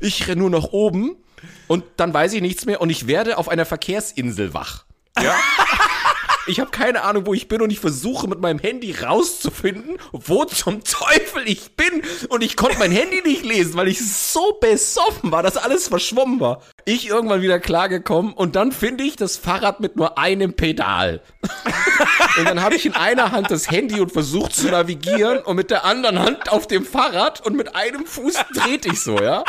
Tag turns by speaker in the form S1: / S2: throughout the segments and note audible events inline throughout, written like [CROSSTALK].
S1: ich renne nur nach oben und dann weiß ich nichts mehr und ich werde auf einer Verkehrsinsel wach. Ja. [LAUGHS] Ich habe keine Ahnung, wo ich bin und ich versuche mit meinem Handy rauszufinden, wo zum Teufel ich bin. Und ich konnte mein Handy nicht lesen, weil ich so besoffen war, dass alles verschwommen war. Ich irgendwann wieder klargekommen und dann finde ich das Fahrrad mit nur einem Pedal. und dann habe ich in einer Hand das Handy und versucht zu navigieren und mit der anderen Hand auf dem Fahrrad und mit einem Fuß dreht ich so, ja.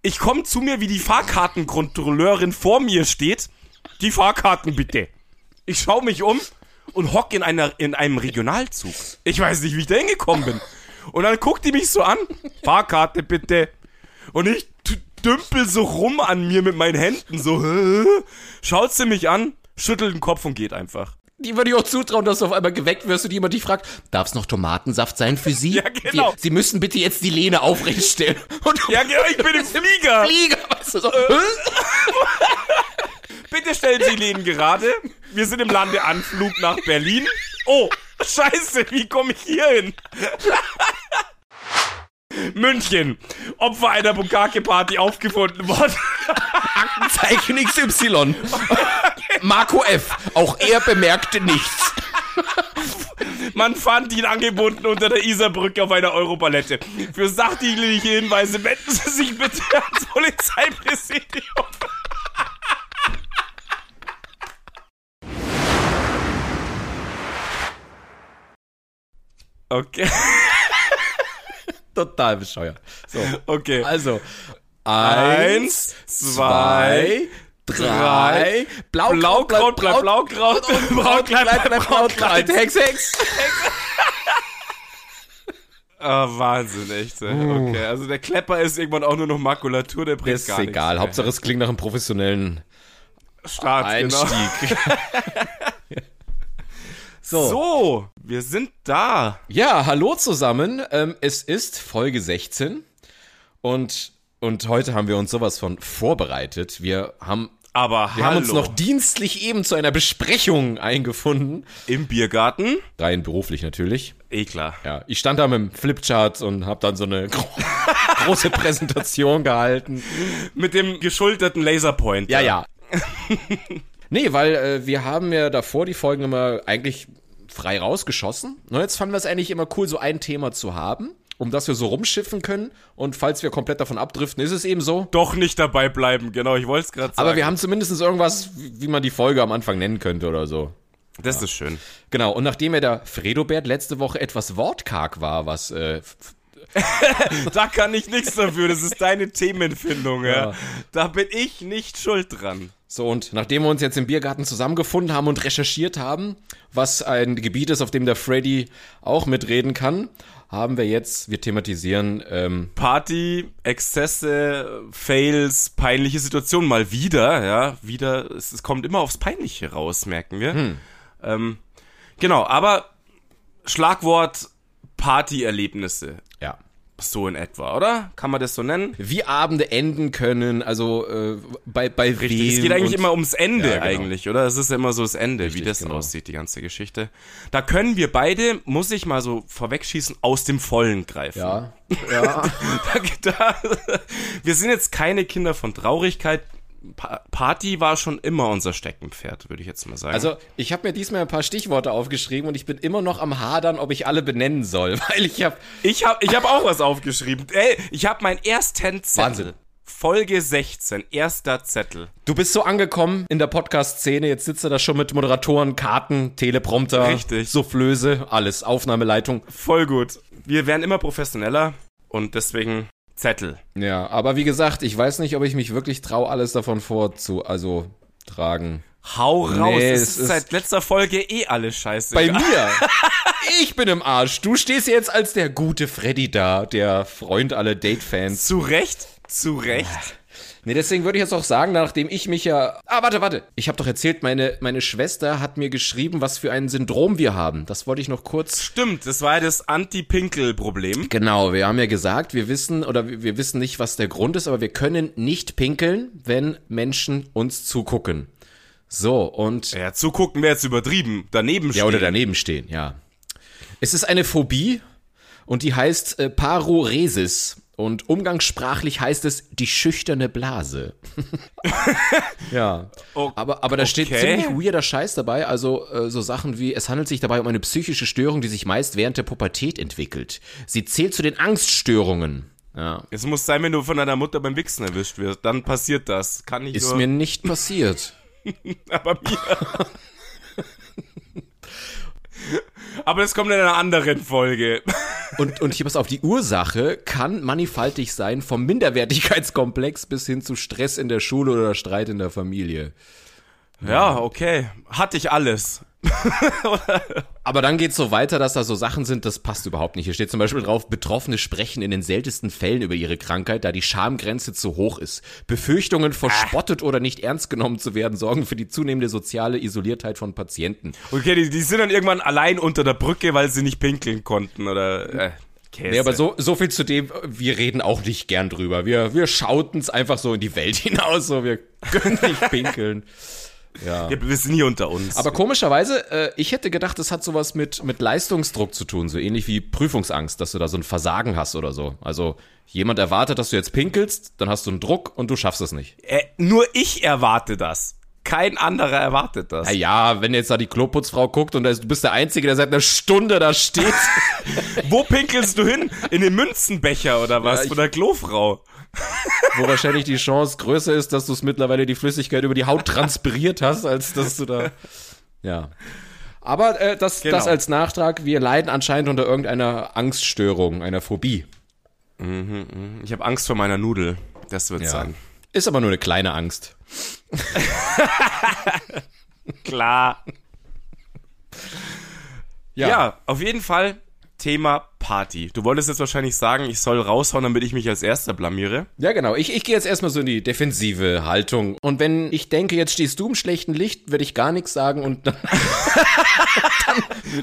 S2: Ich komme zu mir, wie die Fahrkartenkontrolleurin vor mir steht. Die Fahrkarten bitte. Ich schaue mich um und hock in, einer, in einem Regionalzug. Ich weiß nicht, wie ich da hingekommen bin. Und dann guckt die mich so an. Fahrkarte bitte. Und ich dümpel so rum an mir mit meinen Händen. So, schaut sie mich an, schüttelt den Kopf und geht einfach.
S1: Die würde ich auch zutrauen, dass du auf einmal geweckt wirst und jemand dich fragt, darf es noch Tomatensaft sein für Sie? [LAUGHS]
S2: Ja, genau.
S1: Sie, Sie müssen bitte jetzt die Lehne aufrecht stellen. [LAUGHS]
S2: Und ja, genau, ich bin im Flieger.
S1: Flieger, weißt du so. [LAUGHS]
S2: Bitte stellen Sie Lehnen gerade. Wir sind im Landeanflug nach Berlin. Oh, scheiße, wie komme ich hier hin? [LAUGHS] München. Opfer einer Bukake-Party aufgefunden worden. [LAUGHS]
S1: Aktenzeichen XY. Marco F. Auch er bemerkte nichts.
S2: Man fand ihn angebunden unter der Isarbrücke auf einer Europalette. Für sachdienliche Hinweise wenden Sie sich bitte ans Polizeipräsidium. Okay. [LAUGHS]
S1: Total bescheuert. So,
S2: Okay.
S1: also. Eins, zwei, drei.
S2: Blaukraut bleibt Blaukraut. Brautkleid bleibt Brautkleid.
S1: Hex, Hex. [LAUGHS]
S2: Ah, Wahnsinn, echt. Okay, also der Klepper ist irgendwann auch nur noch Makulatur, der bringt
S1: Ist
S2: gar nichts
S1: egal. Hauptsache, es klingt nach einem professionellen
S2: Start, genau. [LAUGHS]
S1: So.
S2: So, wir sind da.
S1: Ja, hallo zusammen. Ähm, es ist Folge 16 und, und heute haben wir uns sowas von vorbereitet. Wir haben,
S2: Aber
S1: wir
S2: hallo.
S1: haben uns noch dienstlich eben zu einer Besprechung eingefunden.
S2: im Biergarten.
S1: Rein beruflich natürlich.
S2: Eh klar.
S1: Ja, ich stand da mit dem Flipchart und habe dann so eine gro [LAUGHS] große Präsentation gehalten.
S2: Mit dem geschulterten Laserpoint.
S1: Ja, ja. [LAUGHS] nee, weil äh, wir haben ja davor die Folgen immer eigentlich frei rausgeschossen. Und jetzt fanden wir es eigentlich immer cool, so ein Thema zu haben, um das wir so rumschiffen können. Und falls wir komplett davon abdriften, ist es eben so.
S2: Doch nicht dabei bleiben, genau, ich wollte es gerade sagen.
S1: Aber wir haben zumindest irgendwas, wie man die Folge am Anfang nennen könnte oder so.
S2: Das ist schön.
S1: Genau, und nachdem ja der Fredobert letzte Woche etwas wortkarg war, was äh, [LAUGHS]
S2: Da kann ich nichts dafür, das ist deine Themenfindung, ja.
S1: Ja.
S2: Da bin ich nicht schuld dran.
S1: So, und nachdem wir uns jetzt im Biergarten zusammengefunden haben und recherchiert haben, was ein Gebiet ist, auf dem der Freddy auch mitreden kann, haben wir jetzt, wir thematisieren, ähm,
S2: Party, Exzesse, Fails, peinliche Situationen mal wieder, ja, wieder, es, es kommt immer aufs Peinliche raus, merken wir. Ähm, genau, aber Schlagwort Partyerlebnisse,
S1: ja,
S2: so in etwa, oder? Kann man das so nennen?
S1: wie Abende enden können, also äh, bei, bei
S2: Richtig, es
S1: wem
S2: geht eigentlich immer ums Ende
S1: Ja, genau.
S2: eigentlich, oder? Es ist immer so das Ende, wie
S1: Richtig,
S2: das
S1: genau.
S2: aussieht, die ganze Geschichte. Da können wir beide, muss ich mal so vorwegschießen, aus dem Vollen greifen.
S1: Ja, [LAUGHS] ja.
S2: da, da, wir sind jetzt keine Kinder von Traurigkeit. Pa Party war schon immer unser Steckenpferd, würde ich jetzt mal sagen.
S1: Also, ich habe mir diesmal ein paar Stichworte aufgeschrieben und ich bin immer noch am Hadern, ob ich alle benennen soll, [LAUGHS] weil ich habe
S2: ich habe ich hab auch was aufgeschrieben. Ey, ich habe meinen ersten Zettel.
S1: Wahnsinn.
S2: Folge 16, erster Zettel.
S1: Du bist so angekommen in der Podcast-Szene, jetzt sitzt du da schon mit Moderatoren, Karten, Teleprompter,
S2: Richtig.
S1: Soufflöse, alles, Aufnahmeleitung.
S2: Voll gut. Wir werden immer professioneller und deswegen Zettel.
S1: Ja, aber wie gesagt, ich weiß nicht, ob ich mich wirklich traue, alles davon vorzu, also tragen.
S2: Hau raus.
S1: Nee,
S2: es ist
S1: ist-
S2: seit letzter Folge eh alles scheiße.
S1: Bei [LAUGHS] mir? ich bin im Arsch. Du stehst jetzt als der gute Freddy da, der Freund aller Date-Fans.
S2: Zu Recht, zu Recht.
S1: Nee, deswegen würde ich jetzt auch sagen, nachdem ich mich ja. Ah, warte, warte. Ich habe doch erzählt, meine, meine Schwester hat mir geschrieben, was für ein Syndrom wir haben. Das wollte ich noch kurz.
S2: Stimmt, das war das Anti-Pinkel-Problem.
S1: Genau, wir haben ja gesagt, wir wissen oder wir wir wissen nicht, was der Grund ist, aber wir können nicht pinkeln, wenn Menschen uns zugucken. So, und.
S2: Ja, zugucken wäre jetzt übertrieben. Daneben
S1: Ja, oder
S2: stehen.
S1: daneben stehen, ja. Es ist eine Phobie und die heißt äh, Paroresis. Und umgangssprachlich heißt es die schüchterne Blase. [LAUGHS] ja. Aber, aber da steht ziemlich weirder Scheiß dabei. Also äh, so Sachen wie, es handelt sich dabei um eine psychische Störung, die sich meist während der Pubertät entwickelt. Sie zählt zu den Angststörungen. Ja.
S2: Es muss sein, wenn du von deiner Mutter beim Wichsen erwischt wirst. Dann passiert das. Kann ich
S1: Ist
S2: nur,
S1: mir nicht passiert. [LAUGHS]
S2: aber mir. [LAUGHS] aber es kommt in einer anderen Folge.
S1: Und, und hier pass auf, die Ursache kann mannigfaltig sein, vom Minderwertigkeitskomplex bis hin zu Stress in der Schule oder Streit in der Familie.
S2: Ja, okay. Hatte ich alles. [LAUGHS]
S1: Aber dann geht's so weiter, dass da so Sachen sind, das passt überhaupt nicht. Hier steht zum Beispiel drauf, Betroffene sprechen in den seltensten Fällen über ihre Krankheit, da die Schamgrenze zu hoch ist. Befürchtungen, verspottet oder nicht ernst genommen zu werden, sorgen für die zunehmende soziale Isoliertheit von Patienten.
S2: Okay, die, die sind dann irgendwann allein unter der Brücke, weil sie nicht pinkeln konnten oder äh, Käse.
S1: Ja, aber so, so viel zu dem, wir reden auch nicht gern drüber. Wir, wir schauten's einfach so in die Welt [LAUGHS] hinaus, so wir können nicht pinkeln. Ja.
S2: Ja, wir sind hier unter uns.
S1: Aber komischerweise, äh, ich hätte gedacht, das hat sowas mit, mit Leistungsdruck zu tun, so ähnlich wie Prüfungsangst, dass du da so ein Versagen hast oder so. Also jemand erwartet, dass du jetzt pinkelst, dann hast du einen Druck und du schaffst es nicht.
S2: äh, nur ich erwarte das. Kein anderer erwartet das.
S1: Na ja, wenn jetzt da die Kloputzfrau guckt und du bist der Einzige, der seit einer Stunde da steht. [LAUGHS]
S2: Wo pinkelst du hin? In den Münzenbecher oder was?
S1: Ja, ich-
S2: Von der Klofrau.
S1: Wo wahrscheinlich die Chance größer ist, dass du es mittlerweile die Flüssigkeit über die Haut transpiriert hast, als dass du da. Ja. Aber äh, das,
S2: Genau.
S1: das als Nachtrag, wir leiden anscheinend unter irgendeiner Angststörung, einer Phobie.
S2: Ich habe Angst vor meiner Nudel. Das wird sein.
S1: Ist aber nur eine kleine Angst. [LAUGHS]
S2: Klar. Ja. auf jeden Fall Thema Party. Du wolltest jetzt wahrscheinlich sagen, ich soll raushauen, damit ich mich als Erster blamiere.
S1: Ja, genau. Ich, ich gehe jetzt erstmal so in die defensive Haltung. Und wenn ich denke, jetzt stehst du im schlechten Licht, werde ich gar nichts sagen und dann.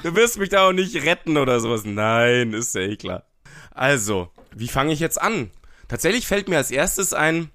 S2: Du wirst mich da auch nicht retten oder sowas. Nein, ist ja eh klar. Also, wie fange ich jetzt an? Tatsächlich fällt mir als erstes ein,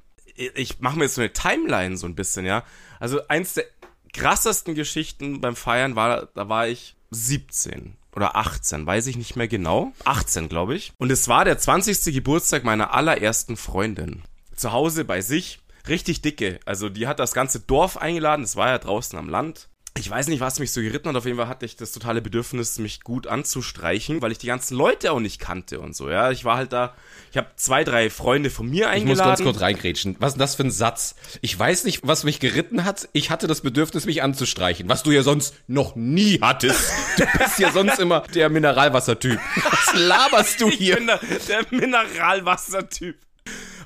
S2: ich mache mir jetzt so eine Timeline so ein bisschen, ja. Also eins der krassesten Geschichten beim Feiern war, da war ich 17 oder 18, weiß ich nicht mehr genau. 18, glaube ich. Und es war der 20. Geburtstag meiner allerersten Freundin. Zu Hause bei sich, richtig dicke. Also die hat das ganze Dorf eingeladen, das war ja draußen am Land. Ich weiß nicht, was mich so geritten hat. Auf jeden Fall hatte ich das totale Bedürfnis, mich gut anzustreichen, weil ich die ganzen Leute auch nicht kannte und so. Ja, ich war halt da. Ich habe zwei, drei Freunde von mir
S1: Ich muss
S2: eingeladen.
S1: ganz kurz reingrätschen. Was ist denn das für ein Satz? Ich weiß nicht, was mich geritten hat. Ich hatte das Bedürfnis, mich anzustreichen. Was du ja sonst noch nie hattest. Du bist ja sonst immer der Mineralwassertyp. Was [LAUGHS] laberst du
S2: Ich
S1: hier?
S2: bin der, der Mineralwassertyp.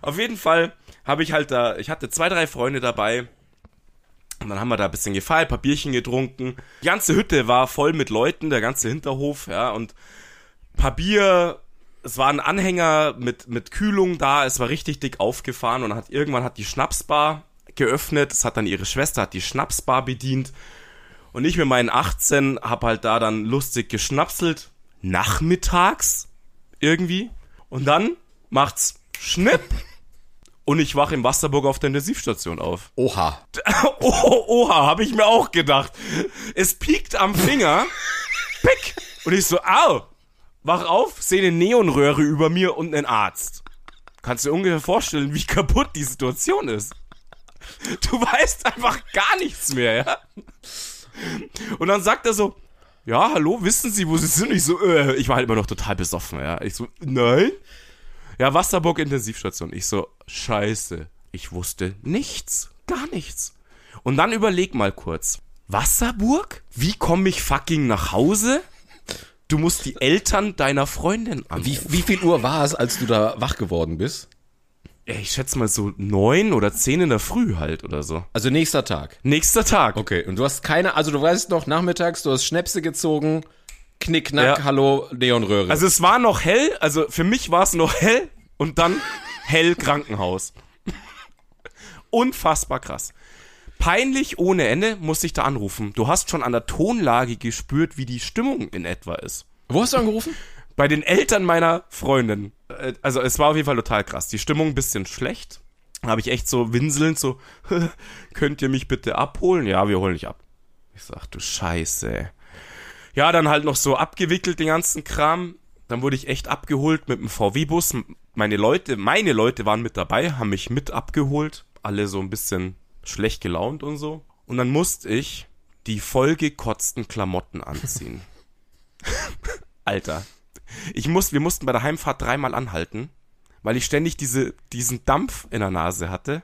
S2: Auf jeden Fall habe ich halt da, ich hatte zwei, drei Freunde dabei. Und dann haben wir da ein bisschen gefeiert, paar Bierchen getrunken. Die ganze Hütte war voll mit Leuten, der ganze Hinterhof, ja, und paar Bier. Es war ein Anhänger mit, mit Kühlung da, es war richtig dick aufgefahren und hat, irgendwann hat die Schnapsbar geöffnet. Es hat dann ihre Schwester, hat die Schnapsbar bedient. Und ich mit meinen 18 hab halt da dann lustig geschnapselt. Nachmittags irgendwie. Und dann macht's Schnipp. Und ich wach im Wasserburg auf der Intensivstation auf.
S1: Oha. [LAUGHS]
S2: Oh, oha, habe ich mir auch gedacht. Es piekt am Finger. [LAUGHS] Pick. Und ich so, au. Wach auf, sehe eine Neonröhre über mir und einen Arzt. Kannst du dir ungefähr vorstellen, wie kaputt die Situation ist. Du weißt einfach gar nichts mehr, ja? Und dann sagt er so, ja, hallo, wissen Sie, wo Sie sind? Ich so, äh, ich war halt immer noch total besoffen, ja. Ich so, nein. Ja, Wasserburg Intensivstation. Ich so, scheiße. Ich wusste nichts. Gar nichts. Und dann überleg mal kurz. Wasserburg? Wie komme ich fucking nach Hause? Du musst die Eltern deiner Freundin an.
S1: Wie, wie viel Uhr war es, als du da wach geworden bist?
S2: Ich schätze mal so neun oder zehn in der Früh halt oder so.
S1: Also nächster Tag.
S2: Nächster Tag.
S1: Okay, und du hast keine, also du weißt noch, nachmittags, du hast Schnäpse gezogen, knickknack,
S2: Ja.
S1: hallo, Neonröhre.
S2: Also es war noch hell, also für mich war es noch hell und dann hell Krankenhaus. Unfassbar krass. Peinlich ohne Ende musste ich da anrufen. Du hast schon an der Tonlage gespürt, wie die Stimmung in etwa ist.
S1: Wo hast du angerufen?
S2: Bei den Eltern meiner Freundin. Äh, Also es war auf jeden Fall total krass. Die Stimmung ein bisschen schlecht. Da habe ich echt so winselnd so, [LAUGHS] könnt ihr mich bitte abholen? Ja, wir holen dich ab. Ich sag, du Scheiße. Ja, dann halt noch so abgewickelt den ganzen Kram. Dann wurde ich echt abgeholt mit dem VW-Bus. meine Leute, meine Leute waren mit dabei, haben mich mit abgeholt, alle so ein bisschen schlecht gelaunt und so. Und dann musste ich die vollgekotzten Klamotten anziehen. [LAUGHS] Alter. Ich muss, wir mussten bei der Heimfahrt dreimal anhalten, weil ich ständig diese, diesen Dampf in der Nase hatte.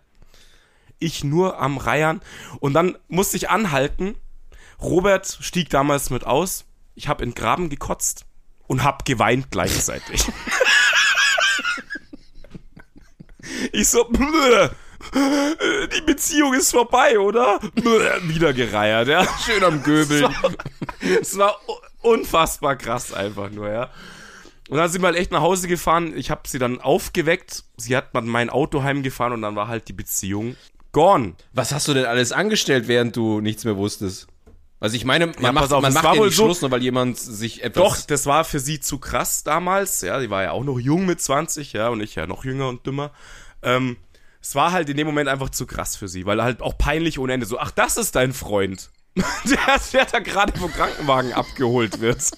S2: Ich nur am Reiern. Und dann musste ich anhalten. Robert stieg damals mit aus. Ich habe in Graben gekotzt und hab geweint gleichzeitig. [LAUGHS] ich so, die Beziehung ist vorbei, oder? Wieder gereiert, ja.
S1: Schön am Göbeln. [LAUGHS]
S2: Es war unfassbar krass einfach nur, ja. Und dann sind wir halt echt nach Hause gefahren. Ich habe sie dann aufgeweckt. Sie hat mal mein Auto heimgefahren und dann war halt die Beziehung gone.
S1: Was hast du denn alles angestellt, während du nichts mehr wusstest? Also ich meine, man
S2: Ja,
S1: macht,
S2: auf,
S1: man macht
S2: war
S1: ja
S2: wohl
S1: nicht
S2: so-
S1: Schluss, nur weil jemand sich etwas...
S2: Doch, das war für sie zu krass damals. Ja, die war ja auch noch jung mit 20, ja, und ich ja noch jünger und dümmer. Ähm, es war halt in dem Moment einfach zu krass für sie, weil halt auch peinlich ohne Ende so, ach, das ist dein Freund. [LAUGHS] der, der da gerade vom Krankenwagen abgeholt wird.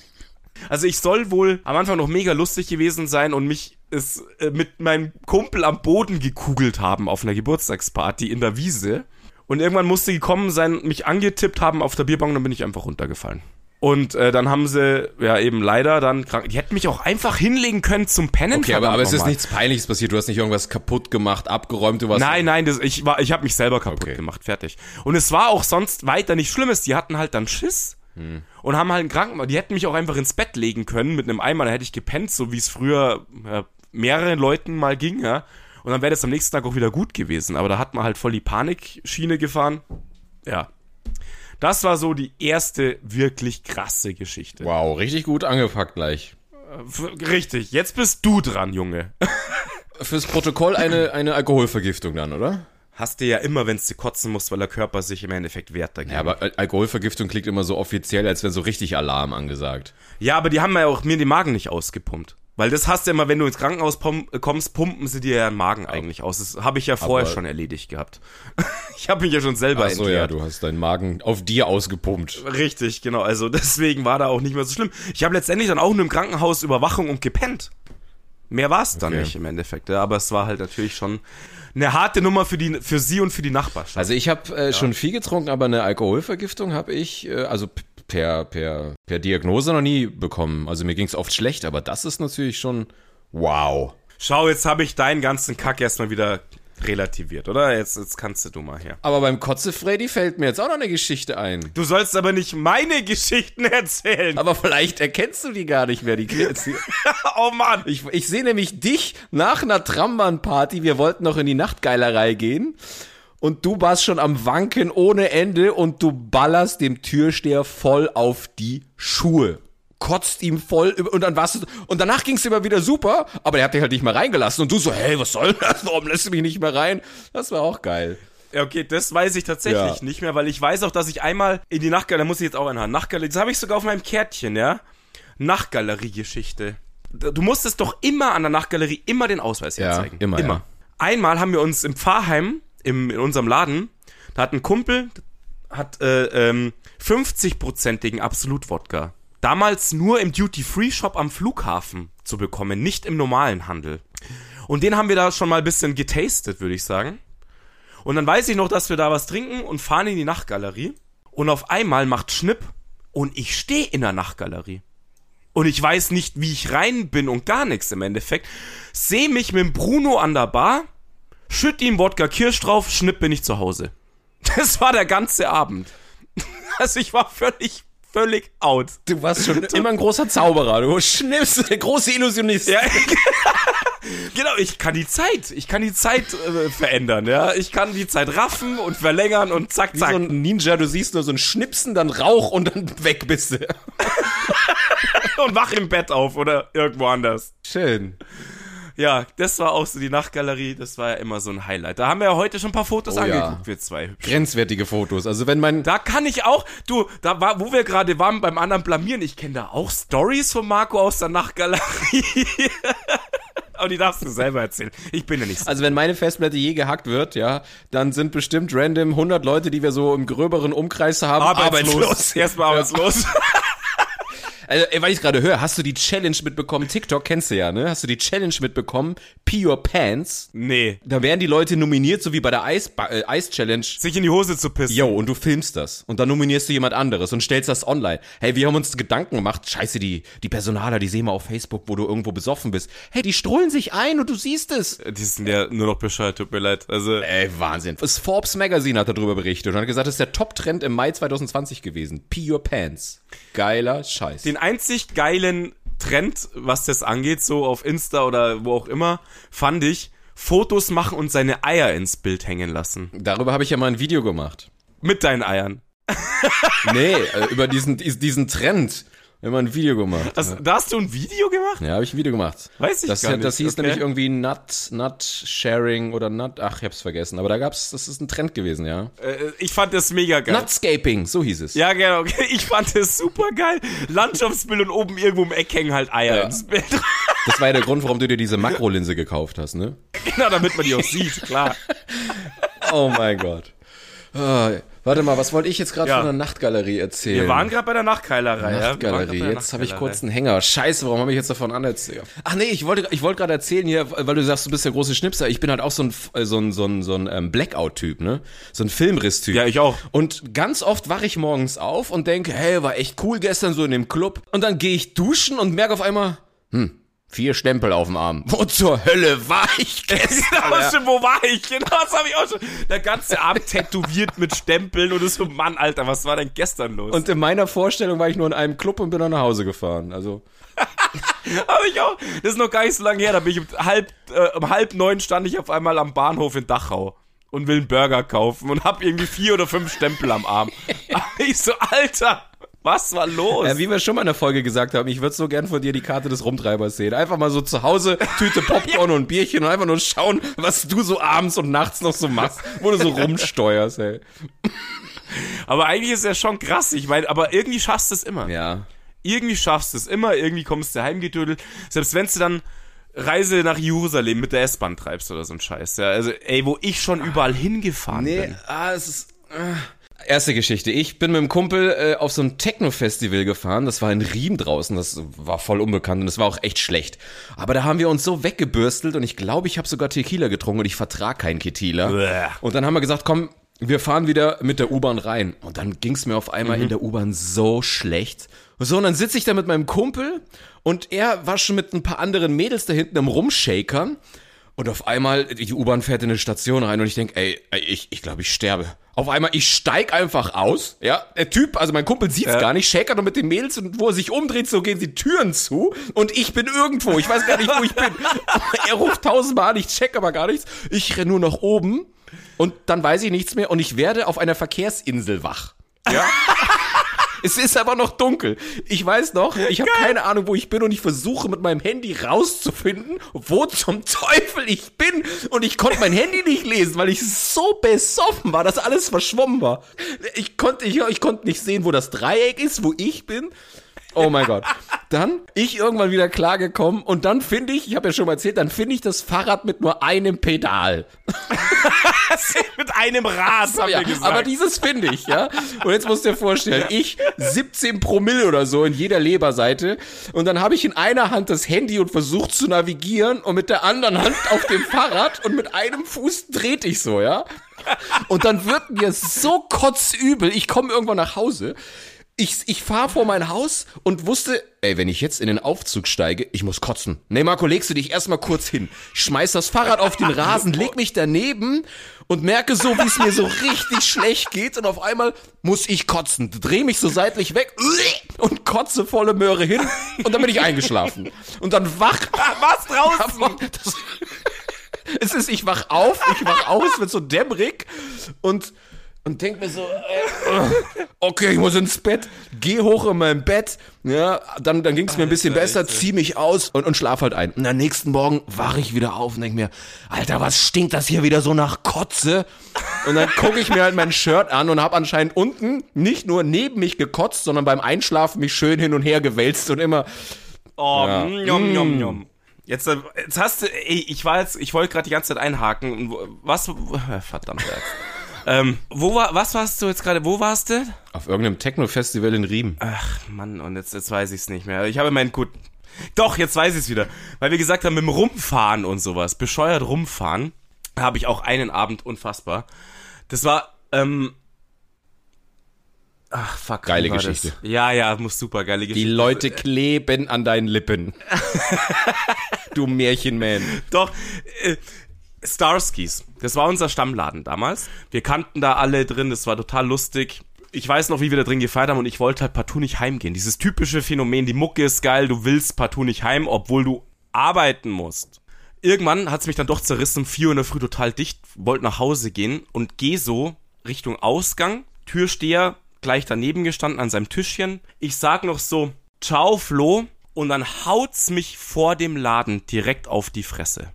S2: Also ich soll wohl am Anfang noch mega lustig gewesen sein und mich es, äh, mit meinem Kumpel am Boden gekugelt haben auf einer Geburtstagsparty in der Wiese. Und irgendwann musste gekommen sein, mich angetippt haben auf der Bierbank und dann bin ich einfach runtergefallen. Und äh, dann haben sie ja eben leider dann krank. Die hätten mich auch einfach hinlegen können zum Pennen.
S1: Okay, aber, aber es ist nichts Peinliches passiert. Du hast nicht irgendwas kaputt gemacht, abgeräumt, du warst...
S2: Nein, nein, das, ich, war, ich habe mich selber kaputt
S1: Okay.
S2: gemacht, fertig. Und es war auch sonst weiter nichts Schlimmes. Die hatten halt dann Schiss und haben halt einen Krankenwagen. Die hätten mich auch einfach ins Bett legen können mit einem Eimer, da hätte ich gepennt, so wie es früher ja, mehreren Leuten mal ging, ja. Und dann wäre das am nächsten Tag auch wieder gut gewesen. Aber da hat man halt voll die Panikschiene gefahren. Ja. Das war so die erste wirklich krasse Geschichte.
S1: Wow, richtig gut angepackt gleich.
S2: Richtig, jetzt bist du dran, Junge. [LAUGHS]
S1: Fürs Protokoll eine, eine Alkoholvergiftung dann, oder?
S2: Hast du ja immer, wenn du kotzen musst, weil der Körper sich im Endeffekt wehrt dagegen.
S1: Ja, aber Al Alkoholvergiftung klingt immer so offiziell, als wäre so richtig Alarm angesagt.
S2: Ja, aber die haben ja auch mir den Magen nicht ausgepumpt. Weil das hast du immer, wenn du ins Krankenhaus kommst, pumpen sie dir ja den Magen eigentlich aus. Das habe ich ja vorher
S1: Aber-
S2: schon erledigt gehabt. [LAUGHS] ich habe mich ja schon selber
S1: Ach so, ja, du hast deinen Magen auf dir ausgepumpt.
S2: Richtig, genau. Also deswegen war da auch nicht mehr so schlimm. Ich habe letztendlich dann auch nur im Krankenhaus Überwachung und gepennt. Mehr war es dann
S1: Okay.
S2: nicht im Endeffekt. Ja, aber es war halt natürlich schon eine harte Nummer für, die, für sie und für die Nachbarschaft.
S1: Also ich habe äh, schon viel getrunken, aber eine Alkoholvergiftung habe ich, äh, also per, per, per Diagnose noch nie bekommen. Also mir ging es oft schlecht, aber das ist natürlich schon wow.
S2: Schau, jetzt habe ich deinen ganzen Kack erstmal wieder relativiert, oder? Jetzt, jetzt kannst du du mal her.
S1: Aber beim Kotze Freddy fällt mir jetzt auch noch eine Geschichte ein.
S2: Du sollst aber nicht meine Geschichten [LAUGHS] erzählen.
S1: Aber vielleicht erkennst du die gar nicht mehr, die Kids. [LAUGHS]
S2: oh Mann.
S1: Ich, ich sehe nämlich dich nach einer Trambahnparty. Wir wollten noch in die Nachtgeilerei gehen. Und du warst schon am Wanken ohne Ende und du ballerst dem Türsteher voll auf die Schuhe. Kotzt ihm voll über, und dann warst du, und danach ging es immer wieder super, aber der hat dich halt nicht mehr reingelassen und du so, hey, was soll das? [LAUGHS] Warum lässt du mich nicht mehr rein? Das war auch geil.
S2: Ja, okay, das weiß ich tatsächlich
S1: Ja.
S2: nicht mehr, weil ich weiß auch, dass ich einmal in die Nachtgalerie, da muss ich jetzt auch einhaken, Nachtgalerie, das habe ich sogar auf meinem Kärtchen, ja? Nachtgalerie-Geschichte. Du musstest doch immer an der Nachtgalerie immer den Ausweis
S1: Ja,
S2: herzeigen.
S1: immer, ja.
S2: Einmal haben wir uns im Pfarrheim, im, in unserem Laden, da hat ein Kumpel, hat äh, ähm, 50-prozentigen Absolut-Wodka. Damals nur im Duty-Free-Shop am Flughafen zu bekommen, nicht im normalen Handel. Und den haben wir da schon mal ein bisschen getastet, würde ich sagen. Und dann weiß ich noch, dass wir da was trinken und fahren in die Nachtgalerie. Und auf einmal macht Schnipp und ich stehe in der Nachtgalerie. Und ich weiß nicht, wie ich rein bin und gar nichts im Endeffekt. Sehe mich mit Bruno an der Bar, schütt ihm Wodka Kirsch drauf, schnipp bin ich zu Hause. Das war der ganze Abend. [LAUGHS] Also ich war völlig, völlig out.
S1: Du warst schon immer ein großer Zauberer. Du schnippst, der große Illusionist.
S2: Ja, [LAUGHS] genau, ich kann die Zeit, ich kann die Zeit äh, verändern, ja. Ich kann die Zeit raffen und verlängern und zack,
S1: Wie
S2: zack.
S1: so ein Ninja, du siehst nur so ein Schnipsen, dann Rauch und dann weg bist du. [LAUGHS]
S2: und wach im Bett auf oder irgendwo anders.
S1: Schön.
S2: Ja, das war auch so die Nachtgalerie, das war ja immer so ein Highlight. Da haben wir ja heute schon ein paar Fotos
S1: Oh ja.
S2: angeguckt, wir zwei. hübsch.
S1: Grenzwertige Fotos. Also wenn mein
S2: Da kann ich auch, du, da war, wo wir gerade waren beim anderen Blamieren, ich kenne da auch Stories von Marco aus der Nachtgalerie. [LAUGHS] Aber die darfst du selber erzählen. Ich bin ja nicht so.
S1: Also wenn meine Festplatte je gehackt wird, ja, dann sind bestimmt random 100 Leute, die wir so im gröberen Umkreis haben,
S2: Erstmal arbeitslos.
S1: Äh, Also, ey, weil ich gerade höre, hast du die Challenge mitbekommen? TikTok kennst du ja, ne? Hast du die Challenge mitbekommen? Pee Your Pants.
S2: Nee.
S1: Da werden die Leute nominiert, so wie bei der Eis, äh, Eis.
S2: Sich in die Hose zu pissen.
S1: Yo, und du filmst das. Und dann nominierst du jemand anderes und stellst das online. Hey, wir haben uns Gedanken gemacht. Scheiße, die, die Personaler, die sehen wir auf Facebook, wo du irgendwo besoffen bist. Hey, die strollen sich ein und du siehst es.
S2: Die sind ja nur noch bescheuert, tut mir leid. Also,
S1: Ey, Wahnsinn. Das Forbes Magazine hat darüber berichtet und hat gesagt, das ist der Top-Trend im Mai 2020 gewesen. Pee Your Pants. Geiler Scheiß.
S2: den einzig geilen Trend, was das angeht, so auf Insta oder wo auch immer, fand ich, Fotos machen und seine Eier ins Bild hängen lassen.
S1: Darüber habe ich ja mal ein Video gemacht.
S2: Mit deinen Eiern.
S1: Nee, äh, über diesen, diesen Trend. Wir haben ein Video gemacht.
S2: Also, da hast du ein Video gemacht?
S1: Ja, habe ich ein Video gemacht.
S2: Weiß ich
S1: das,
S2: gar nicht.
S1: Das hieß
S2: Okay.
S1: nämlich irgendwie Nut, Nut Sharing oder Nut, ach, ich hab's vergessen. Aber da gab's, das ist ein Trend gewesen, ja.
S2: Äh, ich fand das mega geil.
S1: Nutscaping, so hieß es.
S2: Ja, genau. Okay. Ich fand das super geil. Landschaftsbild und oben irgendwo im Eck hängen halt Eier
S1: Ja.
S2: ins Bild. [LAUGHS]
S1: Das war ja der Grund, warum du dir diese Makrolinse gekauft hast, ne?
S2: genau, damit man die auch sieht, klar. [LAUGHS]
S1: Oh mein Gott. Warte mal, was wollte ich jetzt gerade
S2: Ja.
S1: von der Nachtgalerie erzählen?
S2: Wir waren gerade bei der waren
S1: Nachtgalerie. Jetzt habe ich
S2: Nachtgeilerei.
S1: kurz einen Hänger. Scheiße, warum habe ich jetzt davon anerzählt? Ach nee, ich wollte, ich wollte gerade erzählen hier, weil du sagst, du bist der große Schnipser. Ich bin halt auch so ein, äh, so ein, so ein, so ein ähm, Blackout-Typ, ne? So ein Filmriss-Typ.
S2: Ja, ich auch.
S1: Und ganz oft wache ich morgens auf und denke, hey, war echt cool gestern so in dem Club. Und dann gehe ich duschen und merke auf einmal, hm, vier Stempel auf dem Arm. Wo zur Hölle war ich [LAUGHS] gestern?
S2: Genau,
S1: Ja.
S2: schon, wo war ich? Genau, das habe ich auch schon. Der ganze Arm tätowiert mit Stempeln und ist so, Mann, Alter, was war denn gestern los?
S1: Und in meiner Vorstellung war ich nur in einem Club und bin dann nach Hause gefahren. Also, [LAUGHS]
S2: Habe ich auch. Das ist noch gar nicht so lange her. Da bin ich um halb, äh, um halb neun stand ich auf einmal am Bahnhof in Dachau und will einen Burger kaufen und hab irgendwie vier oder fünf Stempel am Arm. [LAUGHS] ich so, Alter, was war los?
S1: Ja, wie wir schon mal in der Folge gesagt haben, ich würde so gern von dir die Karte des Rumtreibers sehen. Einfach mal so zu Hause, Tüte [LAUGHS] Popcorn und ein Bierchen und einfach nur schauen, was du so abends und nachts noch so machst, wo du so [LAUGHS] rumsteuerst, ey.
S2: aber eigentlich ist ja schon krass. Ich meine, aber irgendwie schaffst du es immer.
S1: Ja.
S2: Irgendwie schaffst du es immer. Irgendwie kommst du heimgedödelt. Selbst wenn du dann Reise nach Jerusalem mit der S-Bahn treibst oder so ein Scheiß. Ja, also, ey, wo ich schon überall hingefahren
S1: Nee,
S2: bin.
S1: ah, es ist. Äh. Erste Geschichte. Ich bin mit dem Kumpel äh, auf so ein Techno-Festival gefahren. Das war in Riem draußen. Das war voll unbekannt und das war auch echt schlecht. Aber da haben wir uns so weggebürstelt und ich glaube, ich habe sogar Tequila getrunken und ich vertrag keinen Tequila. Und dann haben wir gesagt, komm, wir fahren wieder mit der U-Bahn rein. Und dann ging's mir auf einmal in der U-Bahn so schlecht. So, und dann sitze ich da mit meinem Kumpel und er war schon mit ein paar anderen Mädels da hinten am Rumshakern. Und auf einmal, die U-Bahn fährt in eine Station rein und ich denk, ey, ey, ich, ich glaube, ich sterbe. Auf einmal, ich steig einfach aus, ja. Der Typ, also mein Kumpel sieht's
S2: Ja.
S1: gar nicht, shakert noch mit den Mädels und wo er sich umdreht, so gehen die Türen zu und ich bin irgendwo. Ich weiß gar nicht, wo ich bin. [LAUGHS] er ruft tausendmal an, ich check aber gar nichts. Ich renn nur nach oben und dann weiß ich nichts mehr und ich werde auf einer Verkehrsinsel wach. Ja. [LAUGHS] Es ist aber noch dunkel. Ich weiß noch, ich habe keine Ahnung, wo ich bin und ich versuche mit meinem Handy rauszufinden, wo zum Teufel ich bin. Und ich konnte mein Handy nicht lesen, weil ich so besoffen war, dass alles verschwommen war. Ich konnte, ich, ich konnte nicht sehen, wo das Dreieck ist, wo ich bin. Oh mein Gott. Dann ich irgendwann wieder klargekommen und dann finde ich, ich habe ja schon mal erzählt, dann finde ich das Fahrrad mit nur einem Pedal. [LAUGHS]
S2: mit einem Rad, haben
S1: Ja,
S2: wir gesagt.
S1: aber dieses finde ich, ja. Und jetzt musst du dir vorstellen, ich 17 Promille oder so in jeder Leberseite und dann habe ich in einer Hand das Handy und versucht zu navigieren und mit der anderen Hand auf dem Fahrrad und mit einem Fuß dreht ich so, ja. Und dann wird mir so kotzübel, ich komme irgendwann nach Hause. Ich, ich fahre vor mein Haus und wusste, ey, wenn ich jetzt in den Aufzug steige, ich muss kotzen. Nee, Marco, legst du dich erstmal kurz hin. Ich schmeiß das Fahrrad auf den Rasen, leg mich daneben und merke so, wie es mir so richtig schlecht geht und auf einmal muss ich kotzen. Dreh mich so seitlich weg und kotze volle Möhre hin und dann bin ich eingeschlafen. Und dann wach... [LAUGHS]
S2: Was draußen?
S1: Das, [LAUGHS] es ist, ich wach auf, ich wach auf, es wird so dämmerig und, und denk mir so, äh, okay, ich muss ins Bett, geh hoch in mein Bett, ja, dann, dann ging es mir ein bisschen besser, zieh mich aus und, und schlaf halt ein. Und am nächsten Morgen wach ich wieder auf und denk mir, Alter, was stinkt das hier wieder so nach Kotze? Und dann gucke ich mir halt mein Shirt an und habe anscheinend unten nicht nur neben mich gekotzt, sondern beim Einschlafen mich schön hin und her gewälzt und immer,
S2: Oh,
S1: Ja.
S2: njom, njom, njom. Jetzt, äh, jetzt hast du, ey, ich war jetzt, ich wollte gerade die ganze Zeit einhaken. Was, [LAUGHS] verdammt. Ähm, wo war, was warst du jetzt gerade, wo warst du?
S1: Auf irgendeinem Techno-Festival in Riem.
S2: Ach, Mann, und jetzt, jetzt weiß ich's nicht mehr. Ich habe meinen gut. Doch, jetzt weiß ich's wieder. Weil wir gesagt haben, mit dem Rumfahren und sowas, bescheuert rumfahren, habe ich auch einen Abend unfassbar. Das war, ähm. Ach, fuck.
S1: Geile Geschichte.
S2: Das? Ja, ja, muss super geile
S1: Die
S2: Geschichte.
S1: Leute kleben an deinen Lippen. [LAUGHS] du Märchenman.
S2: Doch, äh, Starskis. Das war unser Stammladen damals. Wir kannten da alle drin, das war total lustig. Ich weiß noch, wie wir da drin gefeiert haben und ich wollte halt partout nicht heimgehen. Dieses typische Phänomen, die Mucke ist geil, du willst partout nicht heim, obwohl du arbeiten musst. Irgendwann hat's mich dann doch zerrissen, um 4 Uhr in der Früh total dicht, wollte nach Hause gehen und geh so Richtung Ausgang, Türsteher gleich daneben gestanden an seinem Tischchen. Ich sag noch so, ciao Flo und dann haut's mich vor dem Laden direkt auf die Fresse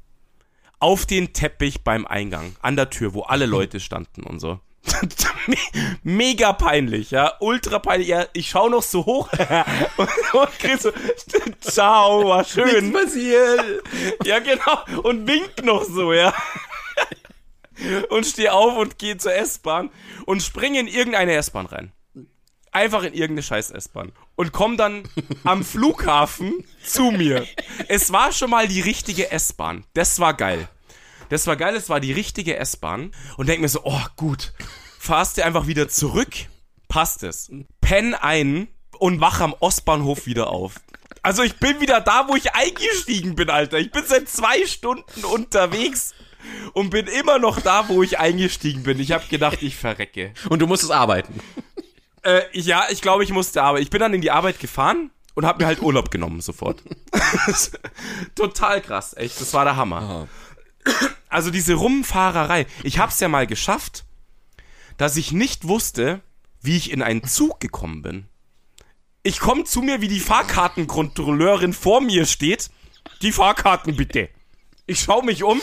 S2: auf den Teppich beim Eingang, an der Tür, wo alle Leute standen und so. [LAUGHS] Me- Mega peinlich, ja, ultra peinlich. Ja, ich schau noch so hoch [LAUGHS] und, und krieg so, [LAUGHS] ciao, war schön.
S1: passiert.
S2: Ja, genau. Und wink noch so, ja. Und steh auf und geh zur S-Bahn und spring in irgendeine S-Bahn rein. Einfach in irgendeine scheiß S-Bahn. Und komm dann am Flughafen zu mir. Es war schon mal die richtige S-Bahn. Das war geil. Das war geil, es war die richtige S-Bahn. Und denk mir so, oh gut, fahrst du einfach wieder zurück, passt es. Penn ein und wach am Ostbahnhof wieder auf. Also ich bin wieder da, wo ich eingestiegen bin, Alter. Ich bin seit zwei Stunden unterwegs und bin immer noch da, wo ich eingestiegen bin. Ich habe gedacht, ich verrecke.
S1: Und du musstest arbeiten.
S2: Äh, ja, ich glaube, ich musste aber. Ich bin dann in die Arbeit gefahren und habe mir halt Urlaub genommen sofort. [LAUGHS] Total krass, echt. Das war der Hammer. Also diese Rumfahrerei. Ich hab's ja mal geschafft, dass ich nicht wusste, wie ich in einen Zug gekommen bin. Ich komme zu mir, wie die Fahrkartenkontrolleurin vor mir steht. Die Fahrkarten bitte. Ich schaue mich um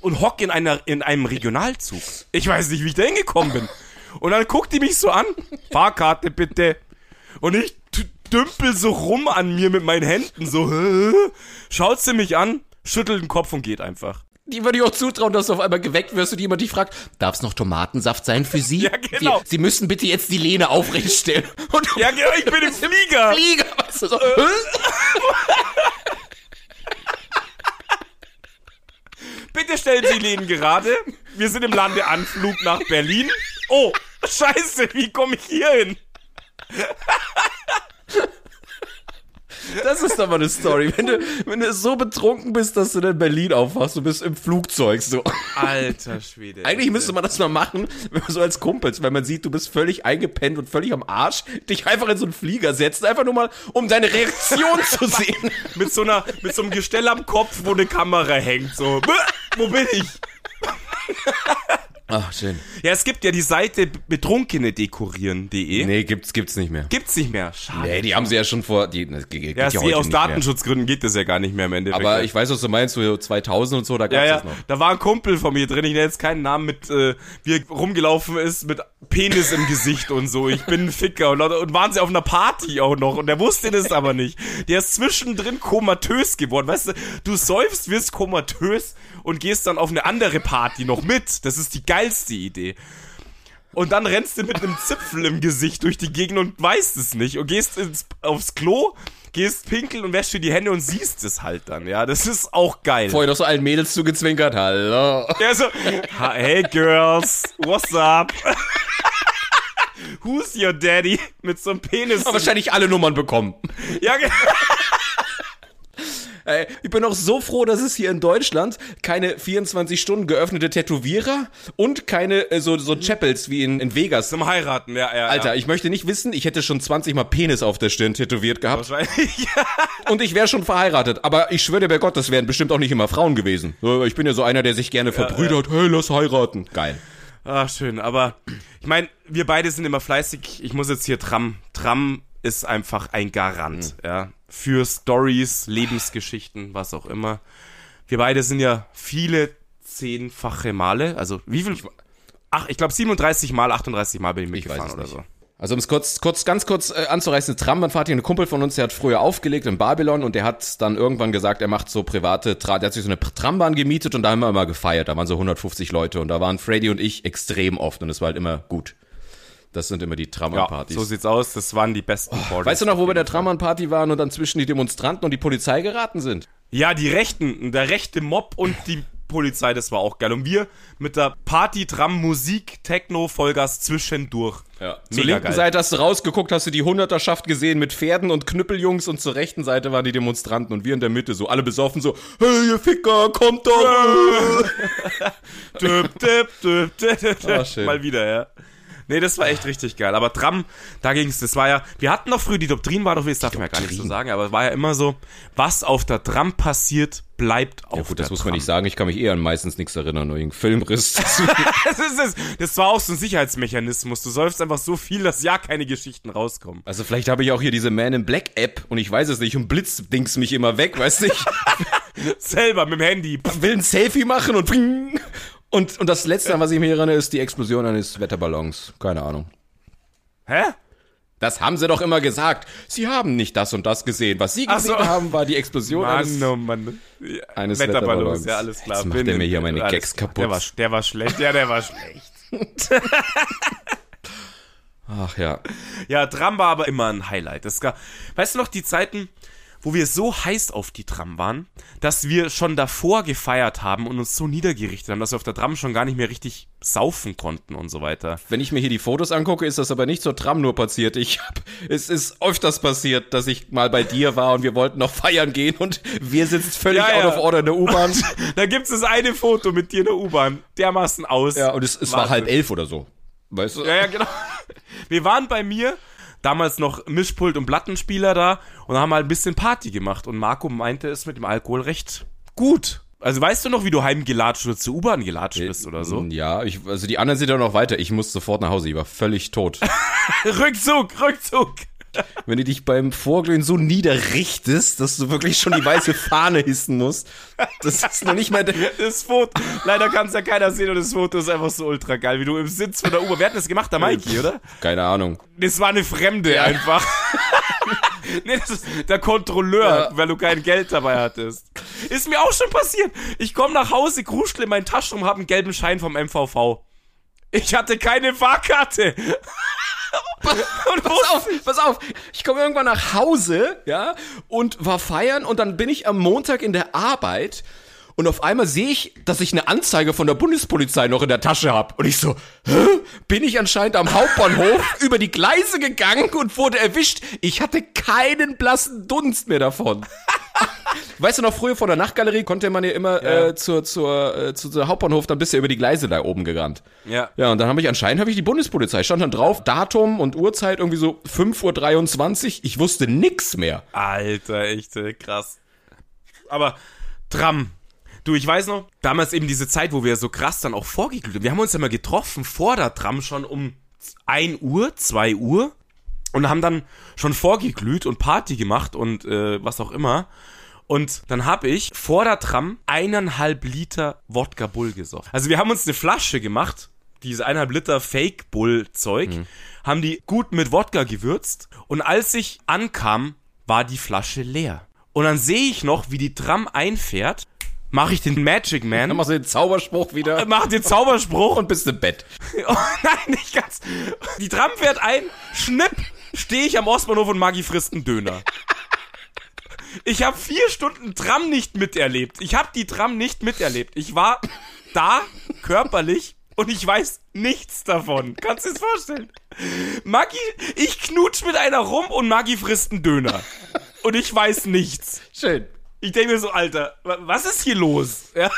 S2: und hock in, einer, in einem Regionalzug. Ich weiß nicht, wie ich da hingekommen bin. Und dann guckt die mich so an. Fahrkarte bitte. Und ich dümpel so rum an mir mit meinen Händen. So, schaut sie mich an, schüttelt den Kopf und geht einfach.
S1: Die würde ich auch zutrauen, dass du auf einmal geweckt wirst und jemand dich fragt, darf es noch Tomatensaft sein für Sie?
S2: Ja, genau.
S1: Sie, Sie müssen bitte jetzt die Lehne aufrecht stellen. Und [LAUGHS]
S2: Ja, genau, ich bin im Flieger.
S1: Flieger, weißt du, so.
S2: Bitte stellen Sie Lehnen gerade. Wir sind im Landeanflug nach Berlin. Oh, scheiße, wie komme ich hier hin?
S1: Das ist doch mal eine Story. Wenn du, wenn du so betrunken bist, dass du in Berlin aufwachst, du bist im Flugzeug so.
S2: Alter Schwede.
S1: Eigentlich müsste man das mal machen, wenn man so als Kumpels, wenn man sieht, du bist völlig eingepennt und völlig am Arsch, dich einfach in so einen Flieger setzt, einfach nur mal, um deine Reaktion zu [LAUGHS] sehen.
S2: mit so einer, mit so einem Gestell am Kopf, wo eine Kamera hängt. So, wo bin ich?
S1: Ach, schön.
S2: Ja, es gibt ja die Seite betrunkenedekorieren.de.
S1: Nee, gibt's, gibt's nicht mehr.
S2: Gibt's nicht mehr. Schade.
S1: Nee, die haben sie ja schon vor, die, das geht, geht
S2: ja,
S1: ja heute
S2: aus. Datenschutzgründen geht das ja gar nicht mehr im Endeffekt.
S1: Aber ich weiß, was du meinst, so 2000 und so, da
S2: ja,
S1: gab's
S2: ja,
S1: das noch.
S2: da war ein Kumpel von mir drin, ich nenne jetzt keinen Namen, mit, äh, wie er rumgelaufen ist, mit Penis im Gesicht und so. Ich bin ein Ficker und, und waren sie auf einer Party auch noch und der wusste das aber nicht. Der ist zwischendrin komatös geworden, weißt du, du säufst, wirst komatös und gehst dann auf eine andere Party noch mit. Das ist die geilste Idee. Und dann rennst du mit einem Zipfel im Gesicht durch die Gegend und weißt es nicht und gehst ins, aufs Klo, gehst pinkeln und wäschst dir die Hände und siehst es halt dann, ja. Das ist auch geil.
S1: Vorher noch so allen Mädels zugezwinkert, hallo.
S2: Ja, so, "Ha- hey girls, what's up? Who's your daddy? Mit so einem Penis.
S1: Aber wahrscheinlich alle Nummern bekommen.
S2: Ja, ge- [LAUGHS]
S1: Ey, ich bin auch so froh, dass es hier in Deutschland keine 24 Stunden geöffnete Tätowierer und keine äh, so, so Chapels wie in, in Vegas.
S2: zum Heiraten, ja, ja.
S1: Alter,
S2: ja.
S1: ich möchte nicht wissen, ich hätte schon 20 Mal Penis auf der Stirn tätowiert gehabt
S2: Wahrscheinlich.
S1: und ich wäre schon verheiratet. Aber ich schwöre dir bei Gott, das wären bestimmt auch nicht immer Frauen gewesen. Ich bin ja so einer, der sich gerne verbrüdert. Hey, lass heiraten. Geil.
S2: Ah, schön. Aber ich meine, wir beide sind immer fleißig. Ich muss jetzt hier Tram. Tram ist einfach ein Garant, ja. Für Stories, Lebensgeschichten, was auch immer. Wir beide sind ja viele zehnfache Male, also wie viel? Ach, ich glaube 37 Mal, 38 Mal bin ich mitgefahren oder
S1: nicht.
S2: so.
S1: Also um es kurz, kurz, ganz kurz äh, anzureißen, Trambahnfahrt hier, ein Kumpel von uns, der hat früher aufgelegt in Babylon und der hat dann irgendwann gesagt, er macht so private, Tra der hat sich so eine Trambahn gemietet und da haben wir immer gefeiert. Da waren so 150 Leute und da waren Freddy und ich extrem oft und es war halt immer gut. Das sind immer die
S2: Ja,
S1: Trambahnpartys.
S2: so sieht's aus. Das waren die besten Partys.
S1: weißt du noch, wo wir bei der Trambahnparty waren und dann zwischen die Demonstranten und die Polizei geraten sind?
S2: Ja, die Rechten, der rechte Mob und die Polizei, das war auch geil. Und wir mit der Party, Tram, Musik, Techno, Vollgas zwischendurch.
S1: Ja. Zur linken
S2: geil.
S1: Seite hast du rausgeguckt, hast du die Hunderterschaft gesehen mit Pferden und Knüppeljungs und zur rechten Seite waren die Demonstranten und wir in der Mitte so, alle besoffen so, hey, ihr Ficker, kommt doch! [LAUGHS]
S2: Düpp, düpp,
S1: Ah,
S2: düpp.
S1: schön.
S2: Mal wieder, ja. Nee, das war echt richtig geil. Aber Tram, da ging's, das war ja, wir hatten noch früher, die Doktrin war doch, das darf man ja gar nicht so
S1: Doktrin.
S2: sagen, aber es war ja immer so, was auf der Tram passiert, bleibt auf
S1: Ja gut, das muss
S2: Tram.
S1: man nicht sagen, ich kann mich eher an meistens nichts erinnern, nur irgendein Filmriss. [LAUGHS]
S2: Das, ist es. das war auch so ein Sicherheitsmechanismus. Du säufst einfach so viel, dass ja keine Geschichten rauskommen.
S1: also vielleicht habe ich auch hier diese Man in Black App und ich weiß es nicht und blitzdings mich immer weg, weißt du, ich [LAUGHS]
S2: Selber mit dem Handy.
S1: will ein Selfie machen und bring. Und, und das letzte, an was ich mich erinnere, ist die Explosion eines Wetterballons. Keine Ahnung.
S2: Hä?
S1: Das haben sie doch immer gesagt. Sie haben nicht das und das gesehen. Was sie gesehen
S2: so.
S1: haben, war die Explosion eines
S2: Mann, oh Mann. Ja,
S1: eines
S2: Wetterballons,
S1: Wetterballons.
S2: ja, alles klar.
S1: Jetzt macht der mir hier meine Gags kaputt.
S2: Der war, der war schlecht, ja, der war schlecht. [LAUGHS]
S1: Ach ja.
S2: Ja, Tram war aber immer ein Highlight. Das gar, weißt du noch, die Zeiten, wo wir so heiß auf die Tram waren, dass wir schon davor gefeiert haben und uns so niedergerichtet haben, dass wir auf der Tram schon gar nicht mehr richtig saufen konnten und so weiter.
S1: Wenn ich mir hier die Fotos angucke, ist das aber nicht zur Tram nur passiert. Ich hab, es ist öfters passiert, dass ich mal bei dir war und wir wollten noch feiern gehen und wir sitzen völlig
S2: Ja,
S1: out
S2: ja.
S1: of order in der U-Bahn. [LAUGHS]
S2: Da gibt's das eine Foto mit dir in der U-Bahn, dermaßen aus.
S1: ja, und es, es war halb elf oder so. Weißt du?
S2: Ja, ja, genau. Wir waren bei mir, damals noch Mischpult und Plattenspieler da und haben halt ein bisschen Party gemacht. Und Marco meinte es mit dem Alkohol recht gut. Also weißt du noch, wie du heimgelatscht oder zur U-Bahn gelatscht bist oder so?
S1: Ja, ich, also die anderen sind ja noch weiter. Ich muss sofort nach Hause. Ich war völlig tot. [LAUGHS]
S2: Rückzug, Rückzug.
S1: Wenn du dich beim Vorglühen so niederrichtest, dass du wirklich schon die weiße Fahne hissen musst, das ist noch nicht mal der,
S2: Das Foto, leider kann es ja keiner sehen und das Foto ist einfach so ultra geil, wie du im Sitz von der U-Bahn. Wer hat das gemacht? Der Mikey, oder?
S1: keine Ahnung.
S2: Das war eine Fremde einfach. [LAUGHS] nee, das ist der Kontrolleur,
S1: Ja.
S2: weil du kein Geld dabei hattest. Ist mir auch schon passiert. Ich komme nach Hause, kruschle in meinen Taschen und habe einen gelben Schein vom MVV. Ich hatte keine Fahrkarte. Und
S1: Pass auf, pass auf. Ich komme irgendwann nach Hause, ja, und war feiern und dann bin ich am Montag in der Arbeit und auf einmal sehe ich, dass ich eine Anzeige von der Bundespolizei noch in der Tasche habe. Und ich so, hä? Bin ich anscheinend am Hauptbahnhof [LAUGHS] über die Gleise gegangen und wurde erwischt. Ich hatte keinen blassen Dunst mehr davon. [LAUGHS] Weißt du noch, früher vor der Nachtgalerie konnte man ja immer
S2: Ja.
S1: Äh, zur, zur, äh, zu, zur Hauptbahnhof, dann bist du ja über die Gleise da oben gerannt.
S2: Ja.
S1: Ja, und dann habe ich anscheinend habe ich die Bundespolizei. Stand dann drauf, Datum und Uhrzeit irgendwie so 5.23 Uhr. Ich wusste nix mehr.
S2: Alter, echt äh, krass. Aber Tram. Du, ich weiß noch, damals eben diese Zeit, wo wir so krass dann auch vorgeglüht haben. Wir haben uns ja mal getroffen vor der Tram schon um 1 Uhr, 2 Uhr und haben dann schon vorgeglüht und Party gemacht und äh, was auch immer. Und dann habe ich vor der Tram eineinhalb Liter Wodka Bull gesoffen. Also wir haben uns eine Flasche gemacht, diese eineinhalb Liter Fake Bull Zeug, haben die gut mit Wodka gewürzt und als ich ankam, war die Flasche leer. Und dann sehe ich noch, wie die Tram einfährt, mache ich den Magic Man,
S1: Dann machst du den Zauberspruch wieder [LAUGHS]
S2: mache den Zauberspruch
S1: und bist im Bett. [LAUGHS]
S2: Oh nein, nicht ganz. Die Tram fährt ein, schnipp, stehe ich am Ostbahnhof und Maggi frisst einen Döner. Ich habe vier Stunden Tram nicht miterlebt. Ich habe die Tram nicht miterlebt. Ich war da, körperlich, und ich weiß nichts davon. Kannst du dir das vorstellen? Maggi, ich knutsch mit einer rum und Maggi frisst einen Döner. Und ich weiß nichts.
S1: Schön.
S2: Ich denke mir so, Alter, wa- was ist hier los? Ja.